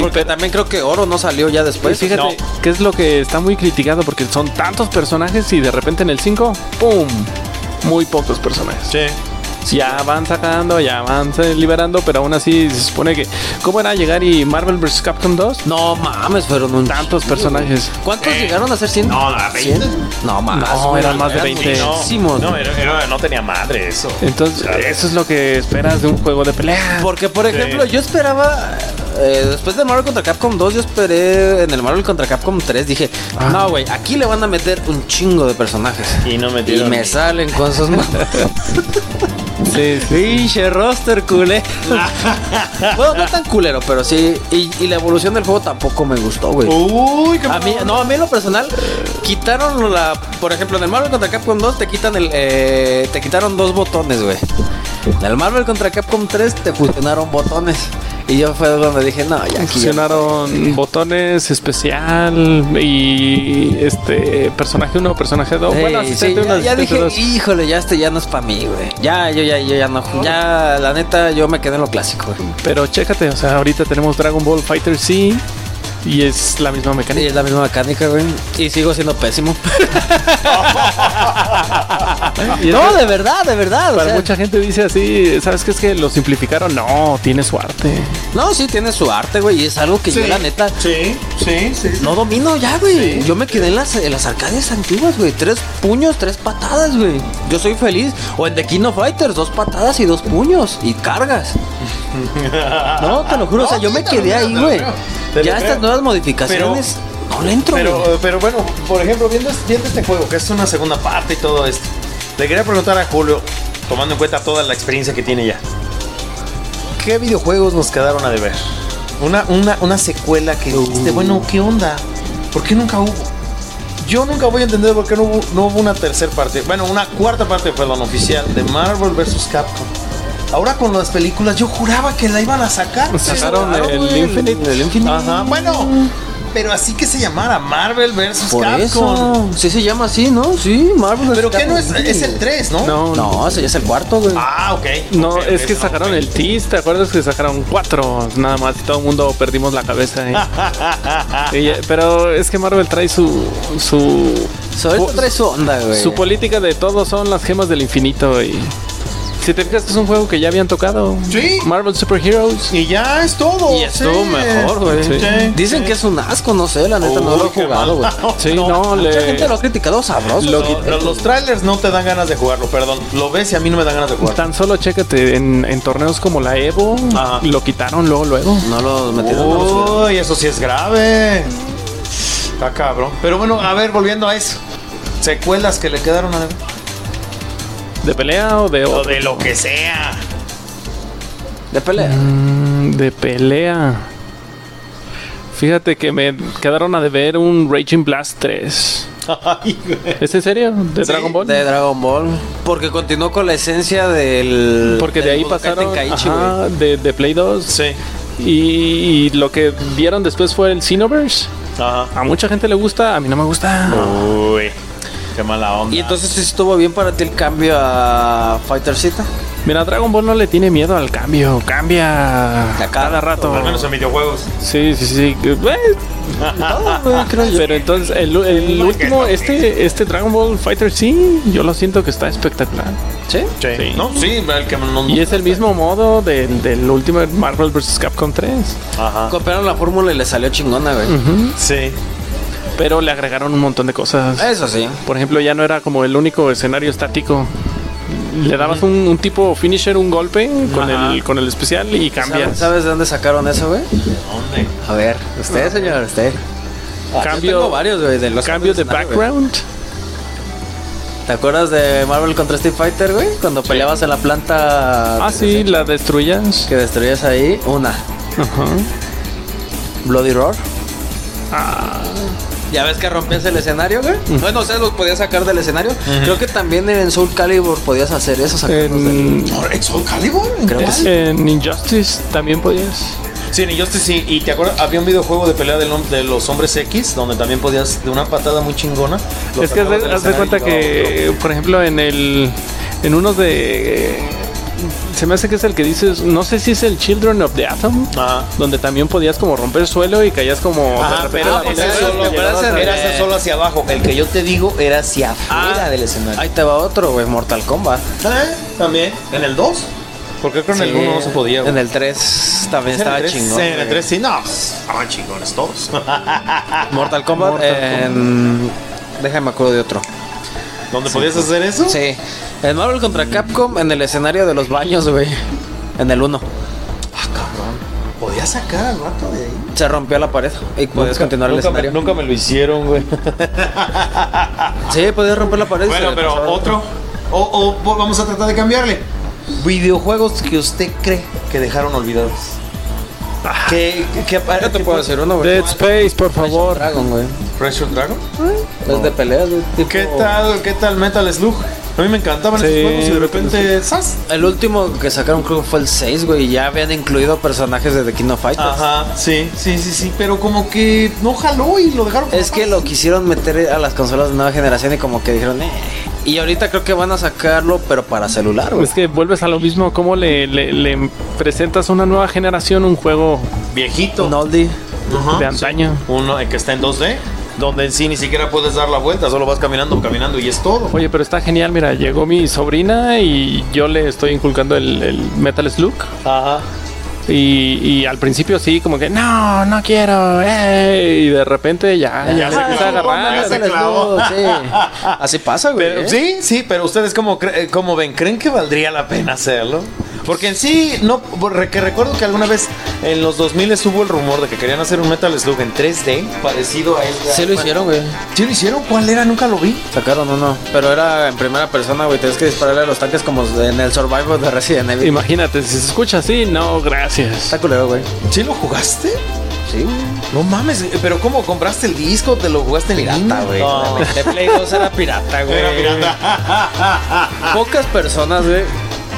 Porque también creo que Oro no salió ya después. Pues fíjate no. que es lo que está muy criticado porque son tantos personajes y de repente en el 5, ¡pum! Muy pocos personajes. Sí. Ya van sacando, ya van liberando, pero aún así se supone que. ¿Cómo era llegar y Marvel vs. Capcom 2? No mames, fueron un Tantos personajes. güey. ¿Cuántos llegaron a ser 100? No, a 20. 100. No, más. No, eran más de 20. No, muchísimos. no, era- era- no tenía madre eso. Entonces, eso es lo que esperas de un juego de pelea. Porque, por ejemplo, Sí. yo esperaba. Eh, después de Marvel contra Capcom 2, yo esperé en el Marvel contra Capcom 3. Dije, Ah. no, güey, aquí le van a meter un chingo de personajes. Y no Y metieron. me salen con sus manos. Sí, sí. Pinche roster culé. bueno, no tan culero, pero sí. Y, y la evolución del juego tampoco me gustó, güey. Uy, qué A mí, no, a mí en lo personal, quitaron la. Por ejemplo, en el Marvel contra Capcom 2 te quitan el. eh, te quitaron dos botones, güey. En el Marvel contra Capcom 3 te fusionaron botones. Y yo fue donde dije, no, ya aquí. ya Funcionaron botones especial y este personaje 1, personaje 2. Sí, bueno, sí, ya, uno, ya dije, dos. híjole, ya este ya no es para mí, güey. Ya, yo ya, yo ya no. Ya, la neta, yo me quedé en lo clásico, güey. Pero chécate, o sea, ahorita tenemos Dragon Ball Fighter C y es la misma Y mecánica. es la misma mecánica, güey. Y sigo siendo pésimo. No, de verdad, de verdad. o para sea, mucha gente dice así, ¿sabes qué es que lo simplificaron? No, tiene su arte. No, sí, tiene su arte, güey. Y es algo que yo, la neta, Sí, sí, sí. no domino ya, güey. Yo me quedé en las, en las arcades antiguas, güey. Tres puños, tres patadas, güey. Yo soy feliz. O en The King of Fighters, dos patadas y dos puños. Y cargas. No, te lo juro. o sea, yo sí, me quedé creo, ahí, güey. Ya estas nuevas modificaciones. no le entro, Pero, güey. pero bueno, por ejemplo, viendo, viendo este juego, que es una segunda parte y todo esto, le quería preguntar a Julio, tomando en cuenta toda la experiencia que tiene ya, ¿qué videojuegos nos quedaron a deber? Una, una, una secuela que dijiste, bueno, ¿qué onda? ¿Por qué nunca hubo? Yo nunca voy a entender por qué no hubo, no hubo una tercera parte, bueno, una cuarta parte, perdón, oficial de Marvel vs. Capcom. Ahora con las películas, yo juraba que la iban a sacar. Sacaron Claro, el güey, Infinite. El Infinite. Ajá, bueno, pero así que se llamara Marvel vs. Capcom. eso. Sí se llama así, ¿no? Sí, Marvel. Pero vs. que no es, es el 3, ¿no? No, no. No, ese ya es el cuarto, güey. Ah, ok. No, es que no, sacaron el tease, ¿te acuerdas que sacaron cuatro nada más y todo el mundo perdimos la cabeza? ahí? Y ya- pero es que Marvel trae su su trae su onda, güey. su política de todo son las gemas del infinito y si te fijas es un juego que ya habían tocado. Sí. Marvel Super Heroes. Y ya es todo. Y estuvo sí. mejor, güey. Sí. Dicen que es un asco, no sé, la neta, no lo he jugado, güey. Sí, no, Mucha le- gente lo ha criticado sabroso. Lo los trailers no te dan ganas de jugarlo, perdón. Lo ves y a mí no me dan ganas de jugarlo. Tan solo chécate en, en torneos como la Evo, Ajá. lo quitaron luego luego. No lo metieron. no. Uy, eso sí es grave. Está cabrón. Pero bueno, a ver, volviendo a eso. Secuelas que le quedaron a ver. ¿De pelea o de O otro? de lo que sea. De pelea. Mm, De pelea. Fíjate que me quedaron a deber un Raging Blast 3. Ay, güey. ¿Es en serio? ¿De Sí, Dragon Ball? De Dragon Ball. Porque continuó con la esencia del. Porque de ahí Budokai pasaron Tenkaichi, güey. ajá, de, de Play 2. Sí. Y, y lo que vieron después fue el Xenoverse. Ajá. A mucha gente le gusta, a mí no me gusta. Uy. Qué mala onda. Y entonces estuvo bien para ti el cambio a Fighter Z. Mira, Dragon Ball no le tiene miedo al cambio. Cambia A cada cada rato. Al menos en videojuegos. Sí, sí, sí. Eh, Pero entonces, el, el último, este, este Dragon Ball Fighter, sí, yo lo siento que está espectacular. ¿Sí? Sí. No, sí, el que no. Y es el mismo modo de- del último Marvel vs. Capcom 3. Ajá. Copiaron la fórmula y le salió chingona, güey. Sí. Pero le agregaron un montón de cosas. Eso sí. Por ejemplo, ya no era como el único escenario estático. Le dabas un, un tipo finisher, un golpe con Ajá. el, con el especial y ¿Sabes, cambias. sabes de dónde sacaron eso, güey? ¿Dónde? A ver, usted, señor, usted. Ah, yo tengo varios, güey, de los Cambio de background. ¿Te acuerdas de Marvel contra Street Fighter, güey? Cuando peleabas en la planta Ah, sí, la destruyas. que destruías ahí, una. Ajá. Bloody Roar. Ah, Ya ves que rompías el escenario, güey. Bueno, o sea, los podías sacar del escenario. Creo que también en Soul Calibur podías hacer eso, sacarlos del- en, ¿En Soul Calibur? ¿En Creo que sí. en Injustice también podías. Sí, en Injustice sí. Y te acuerdas, había un videojuego de pelea de los hombres X, donde también podías, de una patada muy chingona. Es que haz de, haz de cuenta que, por ejemplo, en el. En unos de. Se me hace que es el que dices. No sé si es el Children of the Atom. Ajá. Donde también podías como romper el suelo y caías como. Ajá, pero ese solo, era ese solo hacia abajo. El que yo te digo era hacia afuera del escenario. Ahí te va otro, güey, Mortal Kombat. ¿Eh? También. ¿En el 2? Porque creo que en el 1 no se podía. güey. En el 3 también Sí, estaba chingón. sí, en el güey. 3 sí, no. Estaban chingones todos. Mortal Kombat. Mortal en... Déjame acuerdo de otro. ¿Dónde podías hacer eso? Sí. En Marvel contra Capcom, en el escenario de los baños, güey. En el 1. Ah, cabrón. Podías sacar al rato de ahí. Se rompió la pared y podías continuar el nunca me, escenario. nunca me lo hicieron, güey. Sí, podías romper la pared. bueno, pero otro. O, o vamos a tratar de cambiarle. Videojuegos que usted cree que dejaron olvidados. Que, que, Yo te puedo decir uno, güey. Dead Space, por favor. Dragon, güey. Pressure Dragon. Es de peleas, güey. tipo- ¿Qué tal, qué tal Metal Slug? A mí me encantaban Sí, esos juegos y de repente, ¡zas! El último que sacaron creo que fue el 6, güey. Y ya habían incluido personajes de The King of Fighters. Ajá, sí, sí, sí, sí, pero como que no jaló y lo dejaron. Es que lo quisieron meter a las consolas de nueva generación y como que dijeron, eh. Y ahorita creo que van a sacarlo, pero para celular, güey. Es que vuelves a lo mismo. ¿Cómo le, le- le presentas a una nueva generación un juego viejito. Un oldie. De antaño? sí. Uno eh, que está en 2D, donde en sí ni siquiera puedes dar la vuelta, solo vas caminando, caminando y es todo. Oye, pero está genial. Mira, llegó mi sobrina y yo le estoy inculcando el, el Metal Slug. Ajá. Y, y al principio sí, como que no, no quiero. eh", y de repente ya, ya se empieza a agarrar. se clavó. sí. Así pasa, güey. Pero, ¿eh? Sí, sí, pero ustedes como, cre- eh, como ven, ¿creen que valdría la pena hacerlo? Porque en sí, no, que recuerdo que alguna vez en los 2000 hubo el rumor de que querían hacer un Metal Slug en 3D parecido a este. Sí lo hicieron, güey. ¿Sí lo hicieron? ¿Cuál era? Nunca lo vi. Sacaron uno. Pero era en primera persona, güey. Tienes que dispararle a los tanques como en el Survivor de Resident Evil. Imagínate, si se escucha así, no, gracias. Está culero, güey. ¿Sí lo jugaste? Sí, güey. No mames, pero ¿cómo compraste el disco? ¿Te lo jugaste en Pirata, güey. No. De Play 2 era pirata, güey. Era pirata. Pocas personas, güey,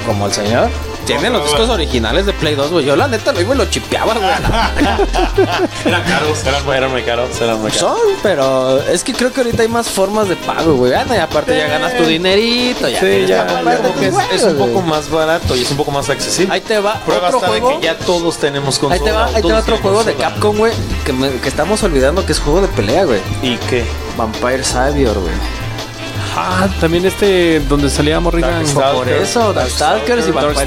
como el señor, tienen los discos originales de Play 2, güey. Yo la neta lo iba y lo chipeaba, güey. eran caros, eran, eran muy caros, eran muy caros. Son, pero es que creo que ahorita hay más formas de pago, güey. Ah, y aparte ya ganas tu dinerito, ya. Sí, ya, Como que es, un poco más barato y es un poco más accesible. Ahí te va Prueba otro juego. que ya todos tenemos consola. Ahí te va, ahí te va otro juego de. Capcom, güey, que, me- que estamos olvidando que es juego de pelea, güey. ¿Y qué? Vampire Savior, güey. Ah, también este donde salía Morrigan. Por eso, Darkstalkers y Vampire.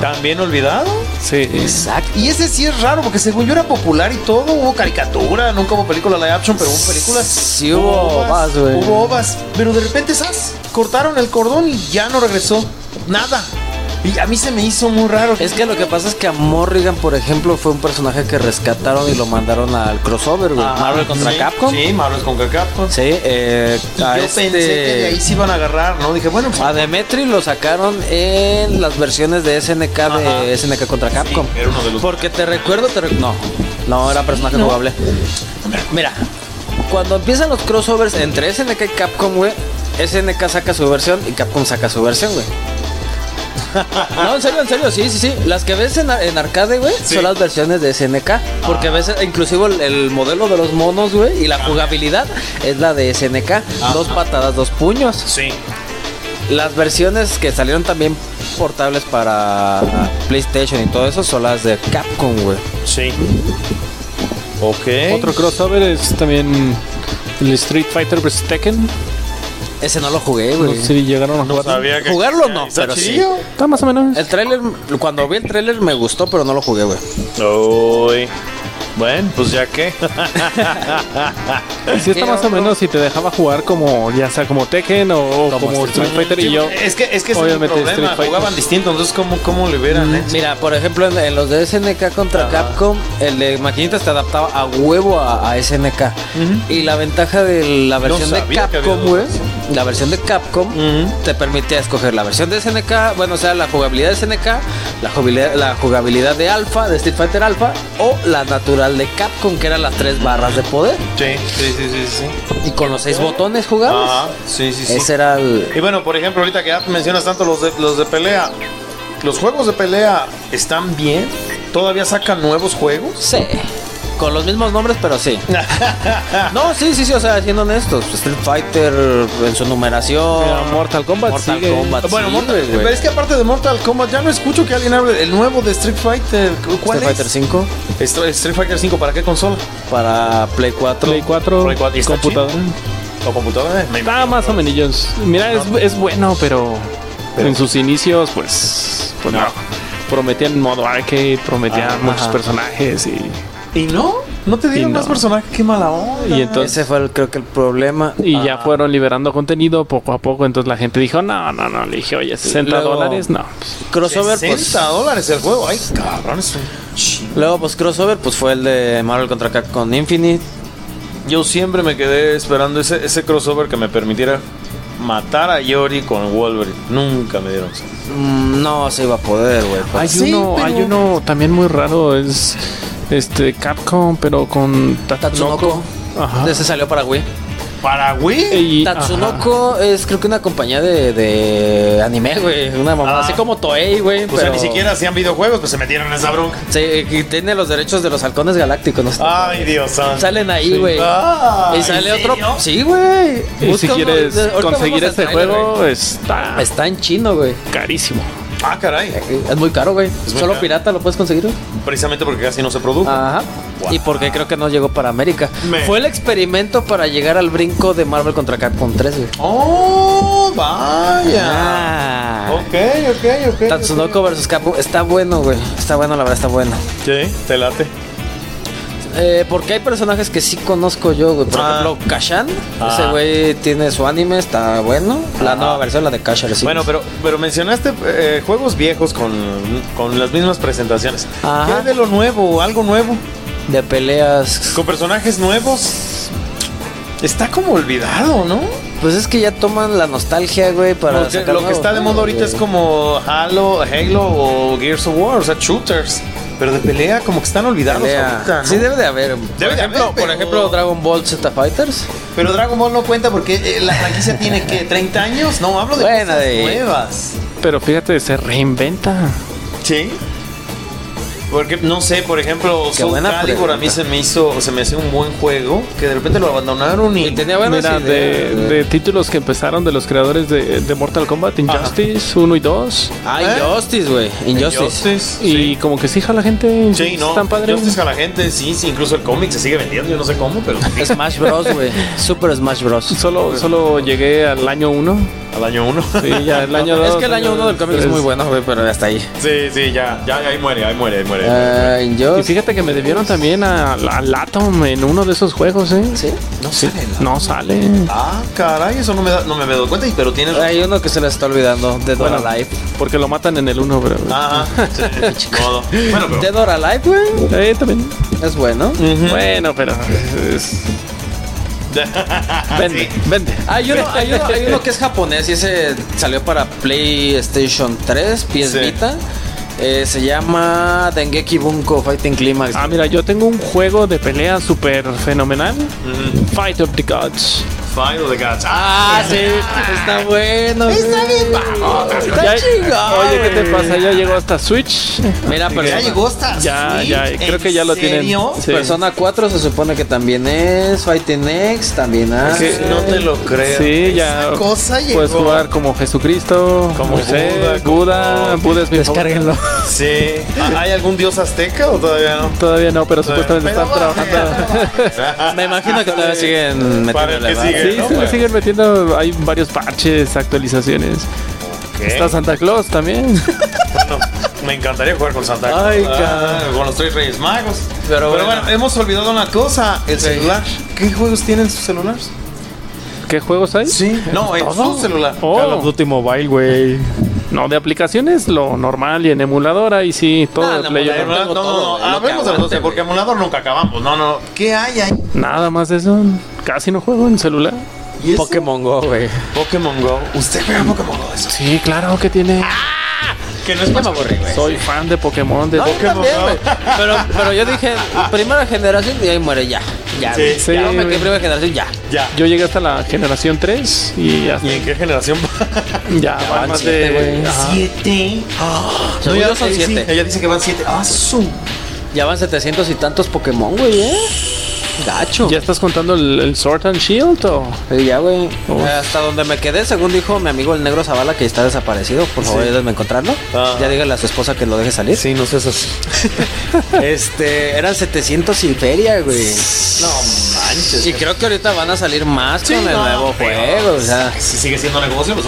¿También olvidado? Sí. Exacto. Y ese sí es raro, porque según yo era popular y todo, hubo caricatura, nunca hubo película live action, pero hubo películas. Sí hubo ovas, güey. Hubo ovas, pero de repente, ¿sabes? Cortaron el cordón y ya no regresó. Nada. Y a mí se me hizo muy raro. Es que lo que pasa es que a Morrigan, por ejemplo, fue un personaje que rescataron y lo mandaron al crossover, güey. Ajá, Marvel contra sí, Capcom. Sí, Marvel contra Capcom. Sí, eh, Y a yo este- pensé que de ahí se iban a agarrar, ¿no? Dije, bueno, pues, A Demetri lo sacaron en las versiones de SNK de. SNK contra Capcom. era uno de los- Porque te recuerdo, te re- no, no era personaje No. jugable. Mira, cuando empiezan los crossovers entre SNK y Capcom, güey, SNK saca su versión y Capcom saca su versión, güey. No, en serio, en serio, sí, sí, sí. Las que ves en, en arcade, güey, Sí. son las versiones de SNK. Porque ves eh, inclusive el, el modelo de los monos, güey, y la jugabilidad es la de SNK. Dos patadas, dos puños. Sí. Las versiones que salieron también portables para PlayStation y todo eso son las de Capcom, güey. Sí. Ok. Otro crossover es también el Street Fighter vs Tekken. Ese no lo jugué, No güey. sé si llegaron a No jugar. sabía que. Jugarlo no, ¿Está pero sí. chidillo? Está más o menos. El tráiler, cuando vi el tráiler me gustó, pero no lo jugué, güey. Uy. Bueno, pues ya que. Sí está ¿Qué más o menos si te dejaba jugar como, ya sea como Tekken o, Como como, Street Street Fighter y yo. Es que, es que ese es el Obviamente, problema. Street Fighter. Jugaban distinto, entonces, ¿cómo, cómo le hubieran hecho? Mira, por ejemplo, en, en los de SNK contra Capcom, el de maquinitas te adaptaba a huevo a, a SNK. Y la ventaja de la versión de sabía que había Capcom, dos güey, versiones. La versión de Capcom te permitía escoger la versión de SNK, bueno, o sea, la jugabilidad de SNK, la jugabilidad, la jugabilidad de Alpha, de Street Fighter Alpha, o la natural de Capcom, que eran las tres barras de poder. Sí, sí, sí, sí. sí. Y con los seis botones jugables. Ajá, sí, sí, sí. Ese era el. Y bueno, por ejemplo, ahorita que ya mencionas tanto los de, los de pelea, ¿los juegos de pelea están bien? ¿Todavía sacan nuevos juegos? Sí. Con los mismos nombres, pero sí. no, sí, sí, sí, o sea, siendo honestos. Street Fighter en su numeración. Pero Mortal Kombat Mortal sigue. Kombat. Bueno, Mortal- pero es que aparte de Mortal Kombat, ya no escucho que alguien hable del nuevo de Street Fighter. ¿Cuál Street Fighter es? 5 Street Street Fighter 5, ¿para qué consola? para Play 4. Play 4, Play 4, ¿y computadora. ¿O computadora? Está más o menos. Mira, es, es bueno, pero, Pero- en sus inicios, pues, pues no. No. Prometían modo arcade, prometían Ah, muchos ajá. personajes y, ¿Y no? ¿No te dieron no. más personajes? ¡Qué mala onda! y entonces Ese fue el, creo que el problema. y ya Ah. fueron liberando contenido poco a poco. Entonces la gente dijo, no, no, no. Le dije, oye, 60 Luego- dólares, no. pues, Crossover, 60 pues. dólares el juego. Ay, cabrón, es un chingo. Luego, pues crossover, pues fue el de Marvel contra Capcom Infinite. Yo siempre me quedé esperando ese, ese crossover que me permitiera matar a Yori con Wolverine. Nunca me dieron. Mm, no se iba a poder, güey. Hay. Sí, uno, pero- hay uno también muy raro, es este Capcom, pero con Tatsunoko. Ajá. Ese salió para Wii. ¿Para Wii? Y- Tatsunoko es creo que una compañía de, de anime, güey. Una mamá, Ah. así como Toei, güey. O sea, pero- ni siquiera hacían videojuegos, pues se metieron en esa bronca. Sí, y tiene los derechos de los halcones galácticos, ¿no? Ay, Dios santo. Salen ahí, güey. Ah, y sale ¿en otro. serio? Sí, güey. Y si quieres conseguir este juego, está Está en chino, güey. carísimo. Ah, caray. Es muy caro, güey. muy Solo caro. pirata lo puedes conseguir. güey. Precisamente porque casi no se produjo. Ajá. Wow. Y porque creo que no llegó para América. Fue el experimento para llegar al brinco de Marvel contra Capcom 3, güey. Oh, vaya. Ah. Ok, ok, ok. Tatsunoko vs Capcom está bueno, güey. Está bueno, la verdad, está bueno. Sí, te late. Eh, porque hay personajes que sí conozco yo, güey. Por Ah. ejemplo, Kashan. Ah. Ese güey tiene su anime, está bueno. La nueva versión, la de Kasher, sí. Bueno, pero, pero mencionaste eh, juegos viejos con, con las mismas presentaciones. Ajá. ¿Qué hay de lo nuevo? ¿Algo nuevo? De peleas. ¿Con personajes nuevos? Está como olvidado, ¿no? Pues es que ya toman la nostalgia, güey, para. Porque sacar lo que está de moda ahorita es como Halo, Halo o Gears of War, o sea, shooters. Pero de pelea como que están olvidados Pelea. ahorita, ¿no? Sí, debe de haber. por de ejemplo, haber, Por pero- ejemplo, Dragon Ball Z Fighters. Pero Dragon Ball no cuenta porque eh, la franquicia tiene que 30 años. No, hablo de Bueno, cosas de- nuevas. Pero fíjate, se reinventa. Sí. Porque no sé, por ejemplo, Qué Soul buena Calibur a mí pregunta. se me hizo, se me hacía un buen juego que de repente lo abandonaron y, Y tenía buenas Mira, de, ideas, güey. de títulos que empezaron de los creadores de, de Mortal Kombat, Injustice 1 y 2. Ah, ¿Eh? Injustice, güey. Injustice. Y como que sí jala gente. Sí, no. Están padres. Justice a la gente, sí, sí, incluso el cómic se sigue vendiendo, yo no sé cómo, pero Smash Bros, güey. Super Smash Bros. Solo, solo llegué al año 1. al año uno. Sí, ya el año 2. Es que el año 1 del cómic es muy bueno, güey, pero hasta ahí. Sí, sí, ya, ya, ahí muere, ahí muere, ahí muere. Ah, Y fíjate que me debieron también a, a Latom en uno de esos juegos, ¿eh? Sí. no sale la- No sale. Ah, caray, eso no me, da- no me dado cuenta, y- pero tienes Hay uno que se le está olvidando. Dead or Bueno, Alive. Porque lo matan en el 1, pero. Ajá, sí, modo. Bueno, pero Dead or Alive, güey. Eh, también. Es bueno. Bueno, pero. es- Vende, vende. Hay uno, hay, uno, hay uno que es japonés y ese salió para PlayStation 3, PS Sí. Vita. Eh, se llama Dengeki Bunko Fighting Climax. Ah, mira, yo tengo un juego de pelea súper fenomenal. Fight of the Gods. The Gods. Ah, sí, está bueno. Está bien, Está Ya- chingón. Oye, ¿qué te pasa? Ya llegó hasta Switch. Mira, ya Persona, llegó hasta Ya, Switch? ya, creo ¿En que ya lo tienen. Sí. Persona 4 se supone que también es. Fighting X también hace. Que- No te lo creo. Sí, ya. Esa cosa llegó. Puedes jugar como Jesucristo, Como Moisés, Buda, como- Buda. Buda es mi Descárguenlo. Sí. ¿Ah, ¿Hay algún dios azteca o todavía no? Todavía no, pero supuestamente Pero están trabajando. Me imagino que todavía siguen Para el metiéndole que más. sigue. Sí, ¿no? sí, le Bueno. siguen metiendo. Hay varios parches, actualizaciones. ¿Qué? Está Santa Claus también. Bueno, me encantaría jugar con Santa Claus. Ay, Ah, con los tres Reyes Magos. Pero Pero, bueno. bueno. hemos olvidado una cosa: el Sí. celular. ¿Qué juegos tienen sus celulares? ¿Qué juegos hay? Sí. No, en su celular. Oh. Call of Duty Mobile, güey. No, de aplicaciones, lo normal y en emulador, ahí sí, todo Ah, de Play. emulador. No, no, todo, no, hablemos de porque emulador nunca acabamos. No, no, ¿qué hay ahí? Nada más de eso. Casi no juego en celular. ¿Y? Pokémon Go, güey. Pokémon Go. ¿Usted juega Pokémon Go? Eso. Sí, claro que tiene. Que no es Ya más me aburrí, güey. Soy fan de Pokémon. De No, Pokémon también. Pero, pero yo dije, primera generación y ahí muere ya. Ya, Sí, ya me quedé primera generación, ya. Ya. Yo llegué hasta la generación 3 y hasta ¿Y en qué generación va? ya, van van más siete, de. Ajá. Siete. Según yo son eh, sí, siete. ella dice que van siete. Ah, su. Ya van 700 y tantos Pokémon, güey, ¿eh? Gacho. ¿Ya estás contando el, el Sword and Shield o? Sí, ya, güey. Uf. Hasta donde me quedé, según dijo mi amigo el negro Zavala, que está desaparecido. Por favor, ayúdenme a encontrarlo. Ah. Ya dígale a su esposa que lo deje salir. Sí, no sé así. Este, eran 700 y feria, güey. No manches. Y creo que ahorita van a salir más Sí, con el no, nuevo juego, o sea. Si sigue siendo negocio, pues,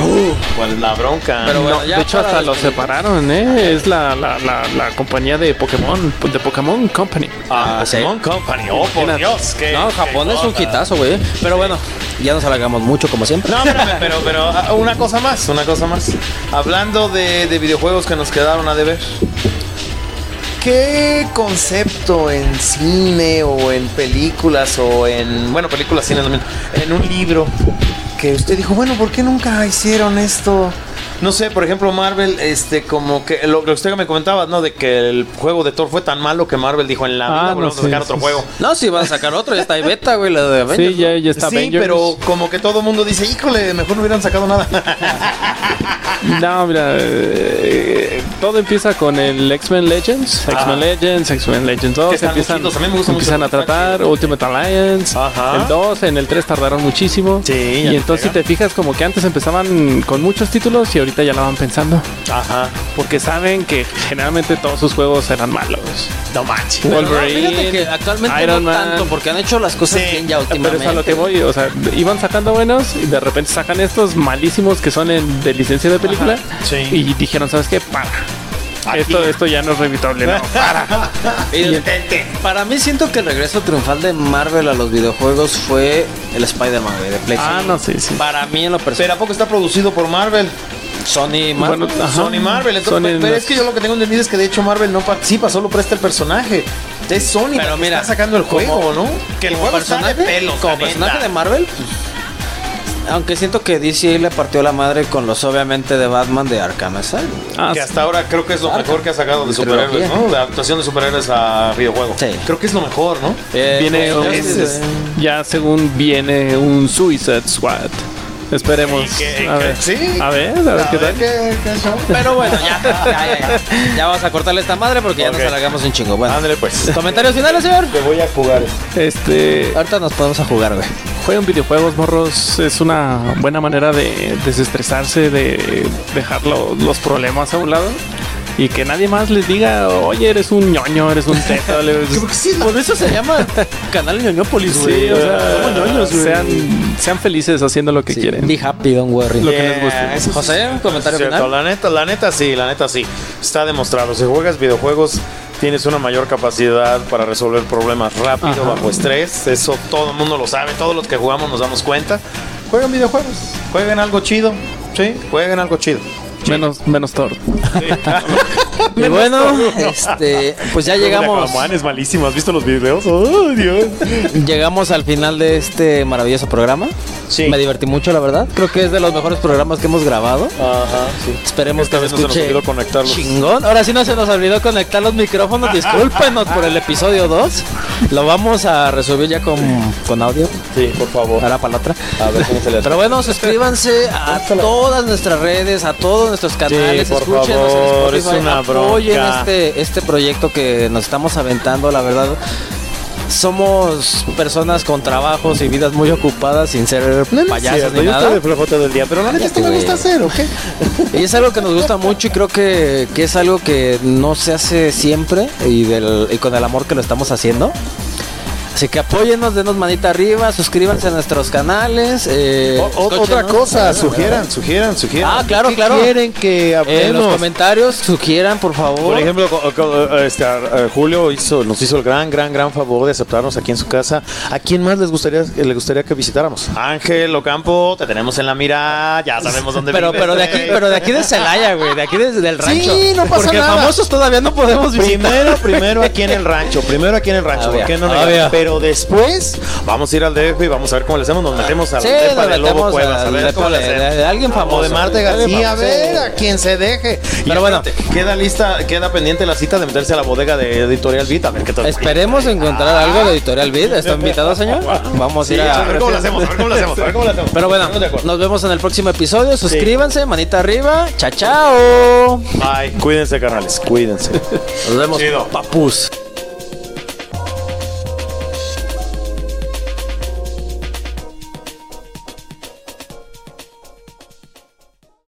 ¿cuál es la bronca? Pero bueno, No, ya de hecho, hasta lo despedir. separaron, ¿eh? Es la, la, la, la compañía de Pokémon, de Pokémon Company. Ah, Ah, sí. Pokémon Company. Oh, por. Dios. No, Japón es un hitazo, güey. Pero bueno, ya nos alargamos mucho como siempre. No, espérame, pero, pero ah, una cosa más, una cosa más. Hablando de, de videojuegos que nos quedaron a deber. ¿Qué concepto en cine o en películas o en, bueno, películas, cine, también, en un libro que usted dijo, bueno, ¿por qué nunca hicieron esto? No sé, por ejemplo, Marvel, este, como que lo, lo que usted me comentaba, ¿no? De que el juego de Thor fue tan malo que Marvel dijo en la Ah, vida no, volvemos a sí, sacar sí, otro sí. juego. No, si van a sacar otro, ya está ahí beta, güey, la de Avengers. Sí, ya, ya está sí, Avengers. pero como que todo el mundo dice, híjole, mejor no hubieran sacado nada. No, mira, eh, todo empieza con el X-Men Legends, X-Men Legends, X-Men Legends 2, Que empiezan, chidos, a mí me gusta mucho empiezan a tratar, Ultimate Alliance, Ajá. el 2, en el 3 tardaron muchísimo. Sí, y entonces si te fijas como que antes empezaban con muchos títulos y ahorita ya la van pensando, Ajá. porque saben que generalmente todos sus juegos eran malos. No manches. Pero no, Wolverine, fíjate que actualmente Iron no Man. tanto, porque han hecho las cosas Sí, bien ya Pero últimamente. es a lo que voy, o sea, iban sacando buenos y de repente sacan estos malísimos que son en- de licencia de película Sí. y dijeron, ¿sabes qué? Para. Aquí. Esto, esto ya no es revitable, no. Para. Y detente. Para mí siento que el regreso triunfal de Marvel a los videojuegos fue el Spider-Man, de PlayStation. Ah, no, sí, sí. Para mí en lo Pero personal. ¿a poco está producido por Marvel? Sony Marvel. Bueno. Sony Marvel. Entonces, Sony pero, es que yo lo que tengo entendido es que de hecho Marvel no participa, solo presta el personaje. Es Sony la Pero que mira, está sacando el juego, como- ¿no? Que el como juego está de personaje, pelos, como la personaje neta. de Marvel, pues, aunque siento que DC le partió la madre con los obviamente de Batman de Arkham Asylum. Ah, que hasta ahora creo que es lo Arkham. mejor que ha sacado de superhéroes. ¿no? De adaptación de superhéroes a videojuego. Sí. Creo que es lo mejor, ¿no? Eh, viene pues, un- sé, es- ya según viene un Suicide Squad. Esperemos. A que- ver. sí. A ver, a ver qué tal. qué. Pero bueno, ya, ya, ya, ya. Ya vamos a cortarle esta madre porque ya nos alargamos un chingo. Bueno, Ándale pues. comentarios finales, señor. Te voy a jugar. Este. Ahorita nos podemos a jugar, güey. Juegan videojuegos, morros. Es una buena manera de desestresarse, de dejar lo- los problemas a un lado. Y que nadie más les diga, oye, eres un ñoño, eres un teto. le- Por eso se llama Canal Ñoñópolis, güey. Sí, o sea, Somos ñoños, güey. sean, sean felices haciendo lo que Sí, quieren. Be happy, don't worry. Lo que les guste. sí José, un comentario Cierto, final. La neta, la neta sí, la neta sí. Está demostrado. Si juegas videojuegos, tienes una mayor capacidad para resolver problemas rápido, Ajá. bajo estrés. Eso todo el mundo lo sabe. Todos los que jugamos nos damos cuenta. Jueguen videojuegos. Jueguen algo chido. Sí, jueguen algo chido. Menos, menos Thor. Y bueno, este, pues ya llegamos, es malísimo. ¿Has visto los videos? ¡Oh, Dios! llegamos al final de este maravilloso programa. Sí. Me divertí mucho, la verdad. Creo que es de los mejores programas que hemos grabado. Ajá, sí. Esperemos Esta que vez se no se nos escuche olvidó conectarlos. chingón. Ahora sí no se nos olvidó conectar los micrófonos. Discúlpenos por el episodio 2. Lo vamos a resolver ya con, con audio. Sí, por favor. Ahora para la otra. A ver cómo se le hace. Pero bueno, suscríbanse a todas nuestras redes, a todos nuestros canales. Sí, por escúchenos en favor, Spotify, es una apoyen bronca. este, este proyecto que nos estamos aventando, la verdad. Somos personas con trabajos y vidas muy ocupadas sin ser No, no es payasos cierto, ni yo nada. estoy de flojo todo el día, pero la neta esto me gusta hacer, ¿ok? Y es algo que nos gusta mucho y creo que, que es algo que no se hace siempre y, del, y con el amor que lo estamos haciendo. Así que apóyennos, denos manita arriba, suscríbanse a nuestros canales. eh, O- o- otra cosa, sugieran, sugieran, sugieran. Ah, claro, ¿Qué claro. quieren que En los hablemos? comentarios sugieran, por favor. Por ejemplo, co- este, eh, Julio hizo, nos hizo el gran, gran, gran favor de aceptarnos aquí en su casa. ¿A quién más les gustaría, le gustaría que visitáramos? Ángel Ocampo, te tenemos en la mira, ya sabemos dónde pero, vives, pero de aquí, pero de aquí de Celaya, güey, de aquí desde el rancho. no pasa Porque nada. famosos todavía no podemos visitar. Primero, primero aquí en el rancho, primero aquí en el rancho, ¿por qué no obvio. Pero después vamos a ir al DF y vamos a ver cómo le hacemos, nos metemos al Sí, depa nos de Lobo Cuevas, a ver cómo le de- hacemos. de- alguien famoso. O de Marte García, a ver, a quien se deje. Y Pero bueno. queda lista, queda pendiente la cita de meterse a la bodega de Editorial Beat, a ver qué tal. Esperemos encontrar algo de Editorial Vid. ¿Está invitado, señor? Vamos a ir a a... ver cómo lo hacemos, a ver cómo lo hacemos, a ver cómo lo hacemos. Pero bueno, nos vemos en el próximo episodio. Suscríbanse, manita arriba. Chao, chao. Bye. Cuídense, carnales, cuídense. Nos vemos, papus.